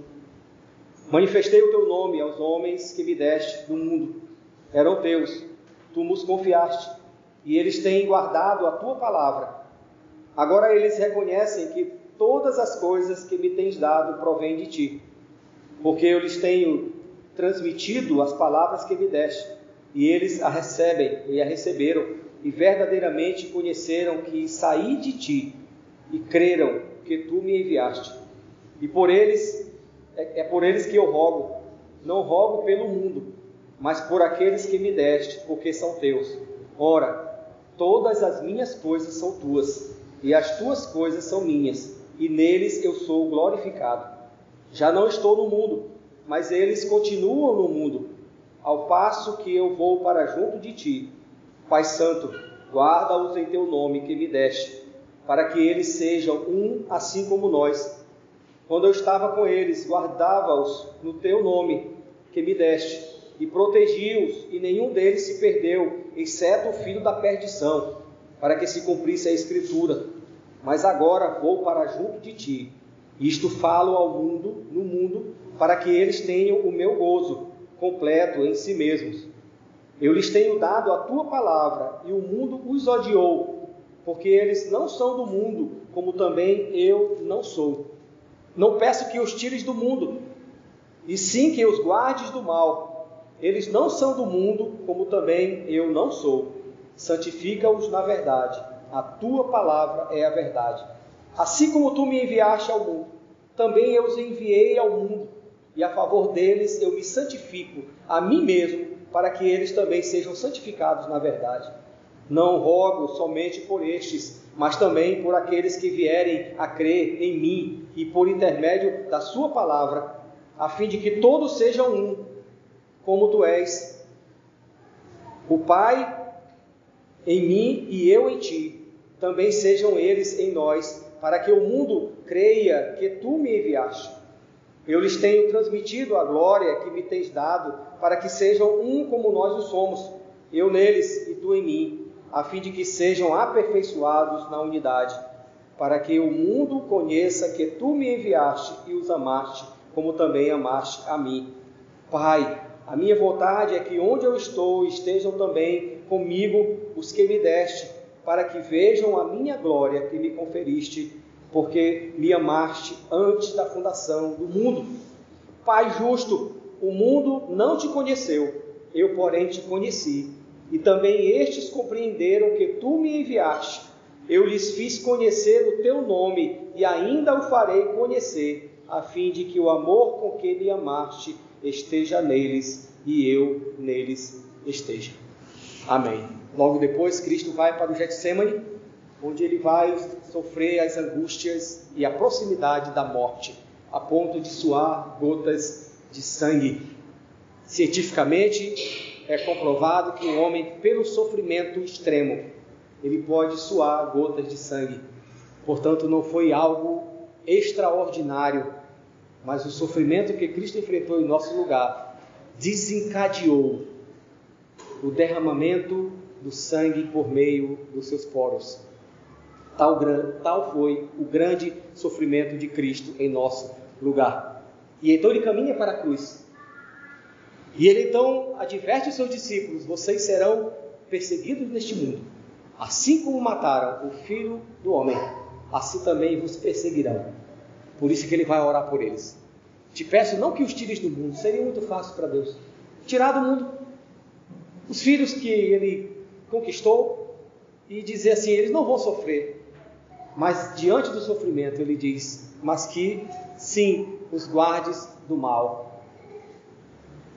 Manifestei o teu nome aos homens que me deste do mundo. Eram teus tu nos confiaste, e eles têm guardado a tua palavra. Agora eles reconhecem que todas as coisas que me tens dado provêm de ti, porque eu lhes tenho transmitido as palavras que me deste, e eles a recebem e a receberam, e verdadeiramente conheceram que saí de ti, e creram que tu me enviaste. E por eles é, é por eles que eu rogo, não rogo pelo mundo, mas por aqueles que me deste, porque são teus. Ora, todas as minhas coisas são tuas, e as tuas coisas são minhas, e neles eu sou glorificado. Já não estou no mundo, mas eles continuam no mundo, ao passo que eu vou para junto de ti. Pai Santo, guarda-os em teu nome que me deste, para que eles sejam um assim como nós. quando eu estava com eles, guardava-os no teu nome que me deste, e protegi-os, e nenhum deles se perdeu, exceto o filho da perdição, para que se cumprisse a Escritura. Mas agora vou para junto de ti. Isto falo ao mundo, no mundo, para que eles tenham o meu gozo completo em si mesmos. Eu lhes tenho dado a tua palavra, e o mundo os odiou, porque eles não são do mundo, como também eu não sou. Não peço que os tires do mundo, e sim que os guardes do mal. Eles não são do mundo, como também eu não sou. Santifica-os na verdade. A tua palavra é a verdade. Assim como tu me enviaste ao mundo, também eu os enviei ao mundo, e a favor deles eu me santifico a mim mesmo, para que eles também sejam santificados na verdade. Não rogo somente por estes, mas também por aqueles que vierem a crer em mim e por intermédio da Sua palavra, a fim de que todos sejam um, como tu és. O Pai em mim e eu em ti, também sejam eles em nós, para que o mundo creia que tu me enviaste. Eu lhes tenho transmitido a glória que me tens dado, para que sejam um como nós o somos, eu neles e tu em mim a fim de que sejam aperfeiçoados na unidade, para que o mundo conheça que tu me enviaste e os amaste, como também amaste a mim. Pai, a minha vontade é que onde eu estou estejam também comigo os que me deste, para que vejam a minha glória que me conferiste, porque me amaste antes da fundação do mundo. Pai justo, o mundo não te conheceu, eu, porém, te conheci e também estes compreenderam que tu me enviaste. Eu lhes fiz conhecer o teu nome e ainda o farei conhecer, a fim de que o amor com que me amaste esteja neles e eu neles esteja. Amém. Logo depois, Cristo vai para o Getsemane, onde ele vai sofrer as angústias e a proximidade da morte, a ponto de suar gotas de sangue. Cientificamente, é comprovado que o homem, pelo sofrimento extremo, ele pode suar gotas de sangue. Portanto, não foi algo extraordinário, mas o sofrimento que Cristo enfrentou em nosso lugar desencadeou o derramamento do sangue por meio dos seus poros. Tal, tal foi o grande sofrimento de Cristo em nosso lugar. E então ele caminha para a cruz. E ele então adverte os seus discípulos: vocês serão perseguidos neste mundo. Assim como mataram o filho do homem, assim também vos perseguirão. Por isso que ele vai orar por eles. Te peço não que os tires do mundo, seria muito fácil para Deus. Tirar do mundo os filhos que ele conquistou e dizer assim: eles não vão sofrer. Mas diante do sofrimento, ele diz: mas que sim, os guardes do mal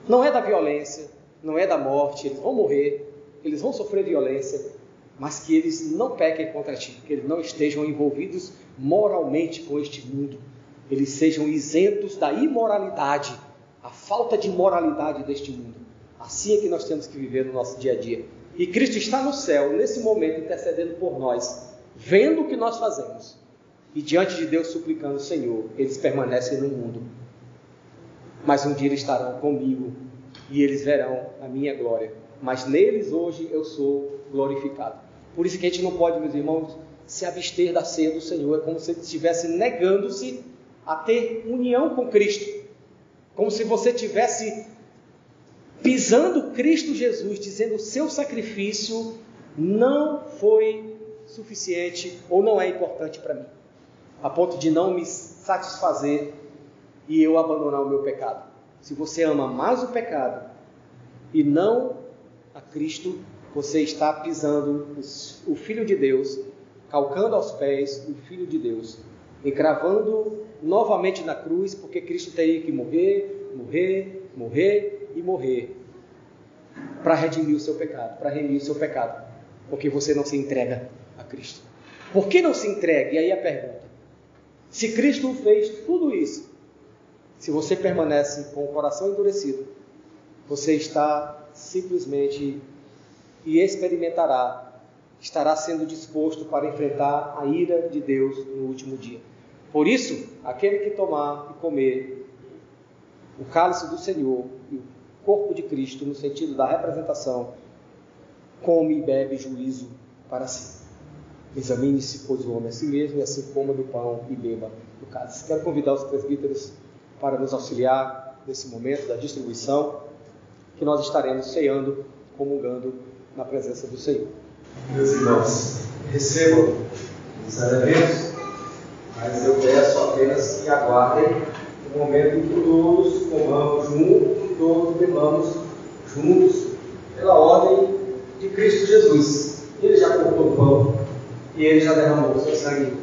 não é da violência, não é da morte, eles vão morrer, eles vão sofrer violência, mas que eles não pequem contra ti, que eles não estejam envolvidos moralmente com este mundo, eles sejam isentos da imoralidade, a falta de moralidade deste mundo. Assim é que nós temos que viver no nosso dia a dia. E Cristo está no céu, nesse momento, intercedendo por nós, vendo o que nós fazemos. E diante de Deus suplicando, Senhor, eles permanecem no mundo, mas um dia eles estarão comigo e eles verão a minha glória. Mas neles hoje eu sou glorificado. Por isso que a gente não pode, meus irmãos, se abster da ceia do Senhor. É como se estivesse negando-se a ter união com Cristo. Como se você estivesse pisando Cristo Jesus, dizendo o seu sacrifício não foi suficiente ou não é importante para mim, a ponto de não me satisfazer e eu abandonar o meu pecado. Se você ama mais o pecado e não a Cristo, você está pisando o Filho de Deus, calcando aos pés o Filho de Deus, encravando novamente na cruz, porque Cristo teria que morrer, morrer, morrer e morrer para redimir o seu pecado, para remir o seu pecado, porque você não se entrega a Cristo. Por que não se entrega? E aí a pergunta: se Cristo fez tudo isso, se você permanece com o coração endurecido, você está simplesmente e experimentará, estará sendo disposto para enfrentar a ira de Deus no último dia. Por isso, aquele que tomar e comer o cálice do Senhor e o corpo de Cristo, no sentido da representação, come e bebe juízo para si. Examine-se, pois, o homem a si mesmo, e assim coma do pão e beba do cálice. Quero convidar os presbíteros para nos auxiliar nesse momento da distribuição, que nós estaremos ceando, comungando na presença do Senhor. Meus irmãos, recebam os elementos, mas eu peço apenas que aguardem o momento em que todos comamos juntos e todos bebamos juntos, pela ordem de Cristo Jesus. Ele já cortou o pão e ele já derramou o seu sangue,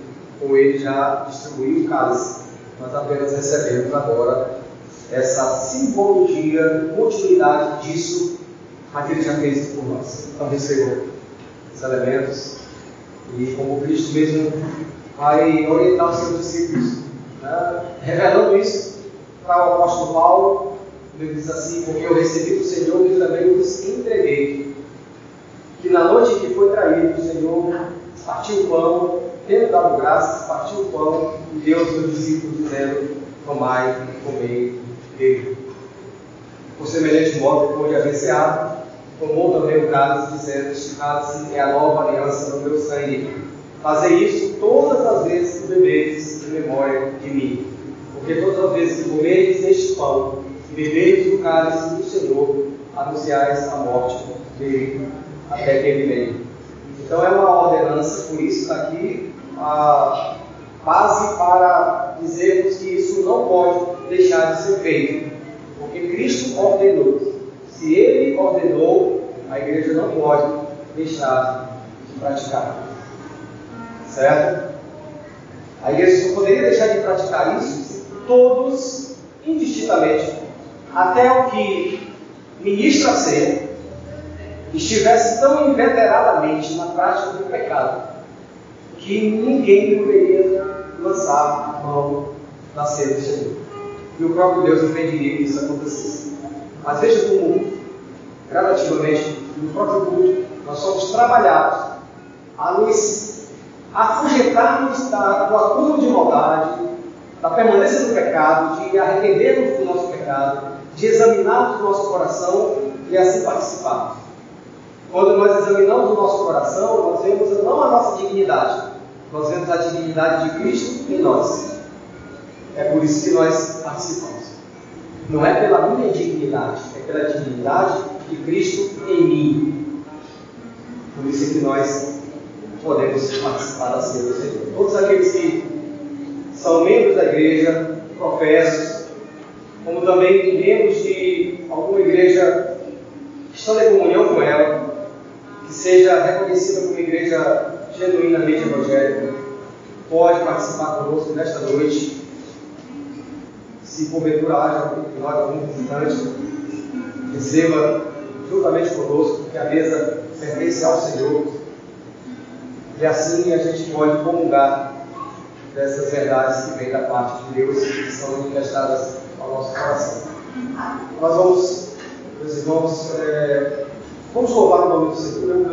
ou ele já distribuiu o cálice. Nós apenas recebemos agora essa simbologia, continuidade disso, aquilo que já fez por nós. Então recebam os elementos e como Cristo mesmo vai orientar os seus discípulos, né? revelando isso para o apóstolo Paulo, ele diz assim, porque eu recebi do Senhor e também os entreguei. Que na noite que foi traído, o Senhor partiu o pão, tendo dado graças, partiu o pão e deu aos seus discípulos, dizendo: Tomai, comei dele. Por semelhante modo, depois de haver ceado, tomou também o cálice, dizendo: Este cálice é a nova aliança no meu sangue. Fazei isso todas as vezes que bebedes em memória de mim. Porque todas as vezes que comedes este pão e bebedes o cálice do Senhor, anunciais a morte dele até que ele venha. Então é uma ordenança, por isso está aqui a base para dizermos que isso não pode deixar de ser feito, porque Cristo ordenou. Se Ele ordenou, a igreja não pode deixar de praticar. Certo? A igreja só poderia deixar de praticar isso todos, indistintamente, até o que ministra a estivesse tão inveteradamente na prática do pecado que ninguém poderia lançar mão da ceia do Senhor. E o próprio Deus impediria que isso acontecesse. Mas veja como, gradativamente, no próprio culto, nós somos trabalhados a nos afugentarmos da, do acúmulo de maldade, da permanência do pecado, de arrependermos do nosso pecado, de examinarmos o nosso coração e assim participarmos. Quando nós examinamos o nosso coração, nós vemos não a nossa dignidade, nós vemos a dignidade de Cristo em nós. É por isso que nós participamos. Não é pela minha dignidade, é pela dignidade de Cristo em mim. Por isso é que nós podemos participar da ceia do Senhor. Todos aqueles que são membros da igreja, professos, como também membros de alguma igreja que estão em comunhão com ela, que seja reconhecida como igreja genuinamente evangélica, pode participar conosco nesta noite. Se porventura haja algum visitante, receba juntamente conosco, porque a mesa pertence ao Senhor. E assim a gente pode comungar dessas verdades que vêm da parte de Deus e que são manifestadas ao nosso coração. Nós vamos, meus irmãos, é, Vamos louvar o nome do Senhor. É um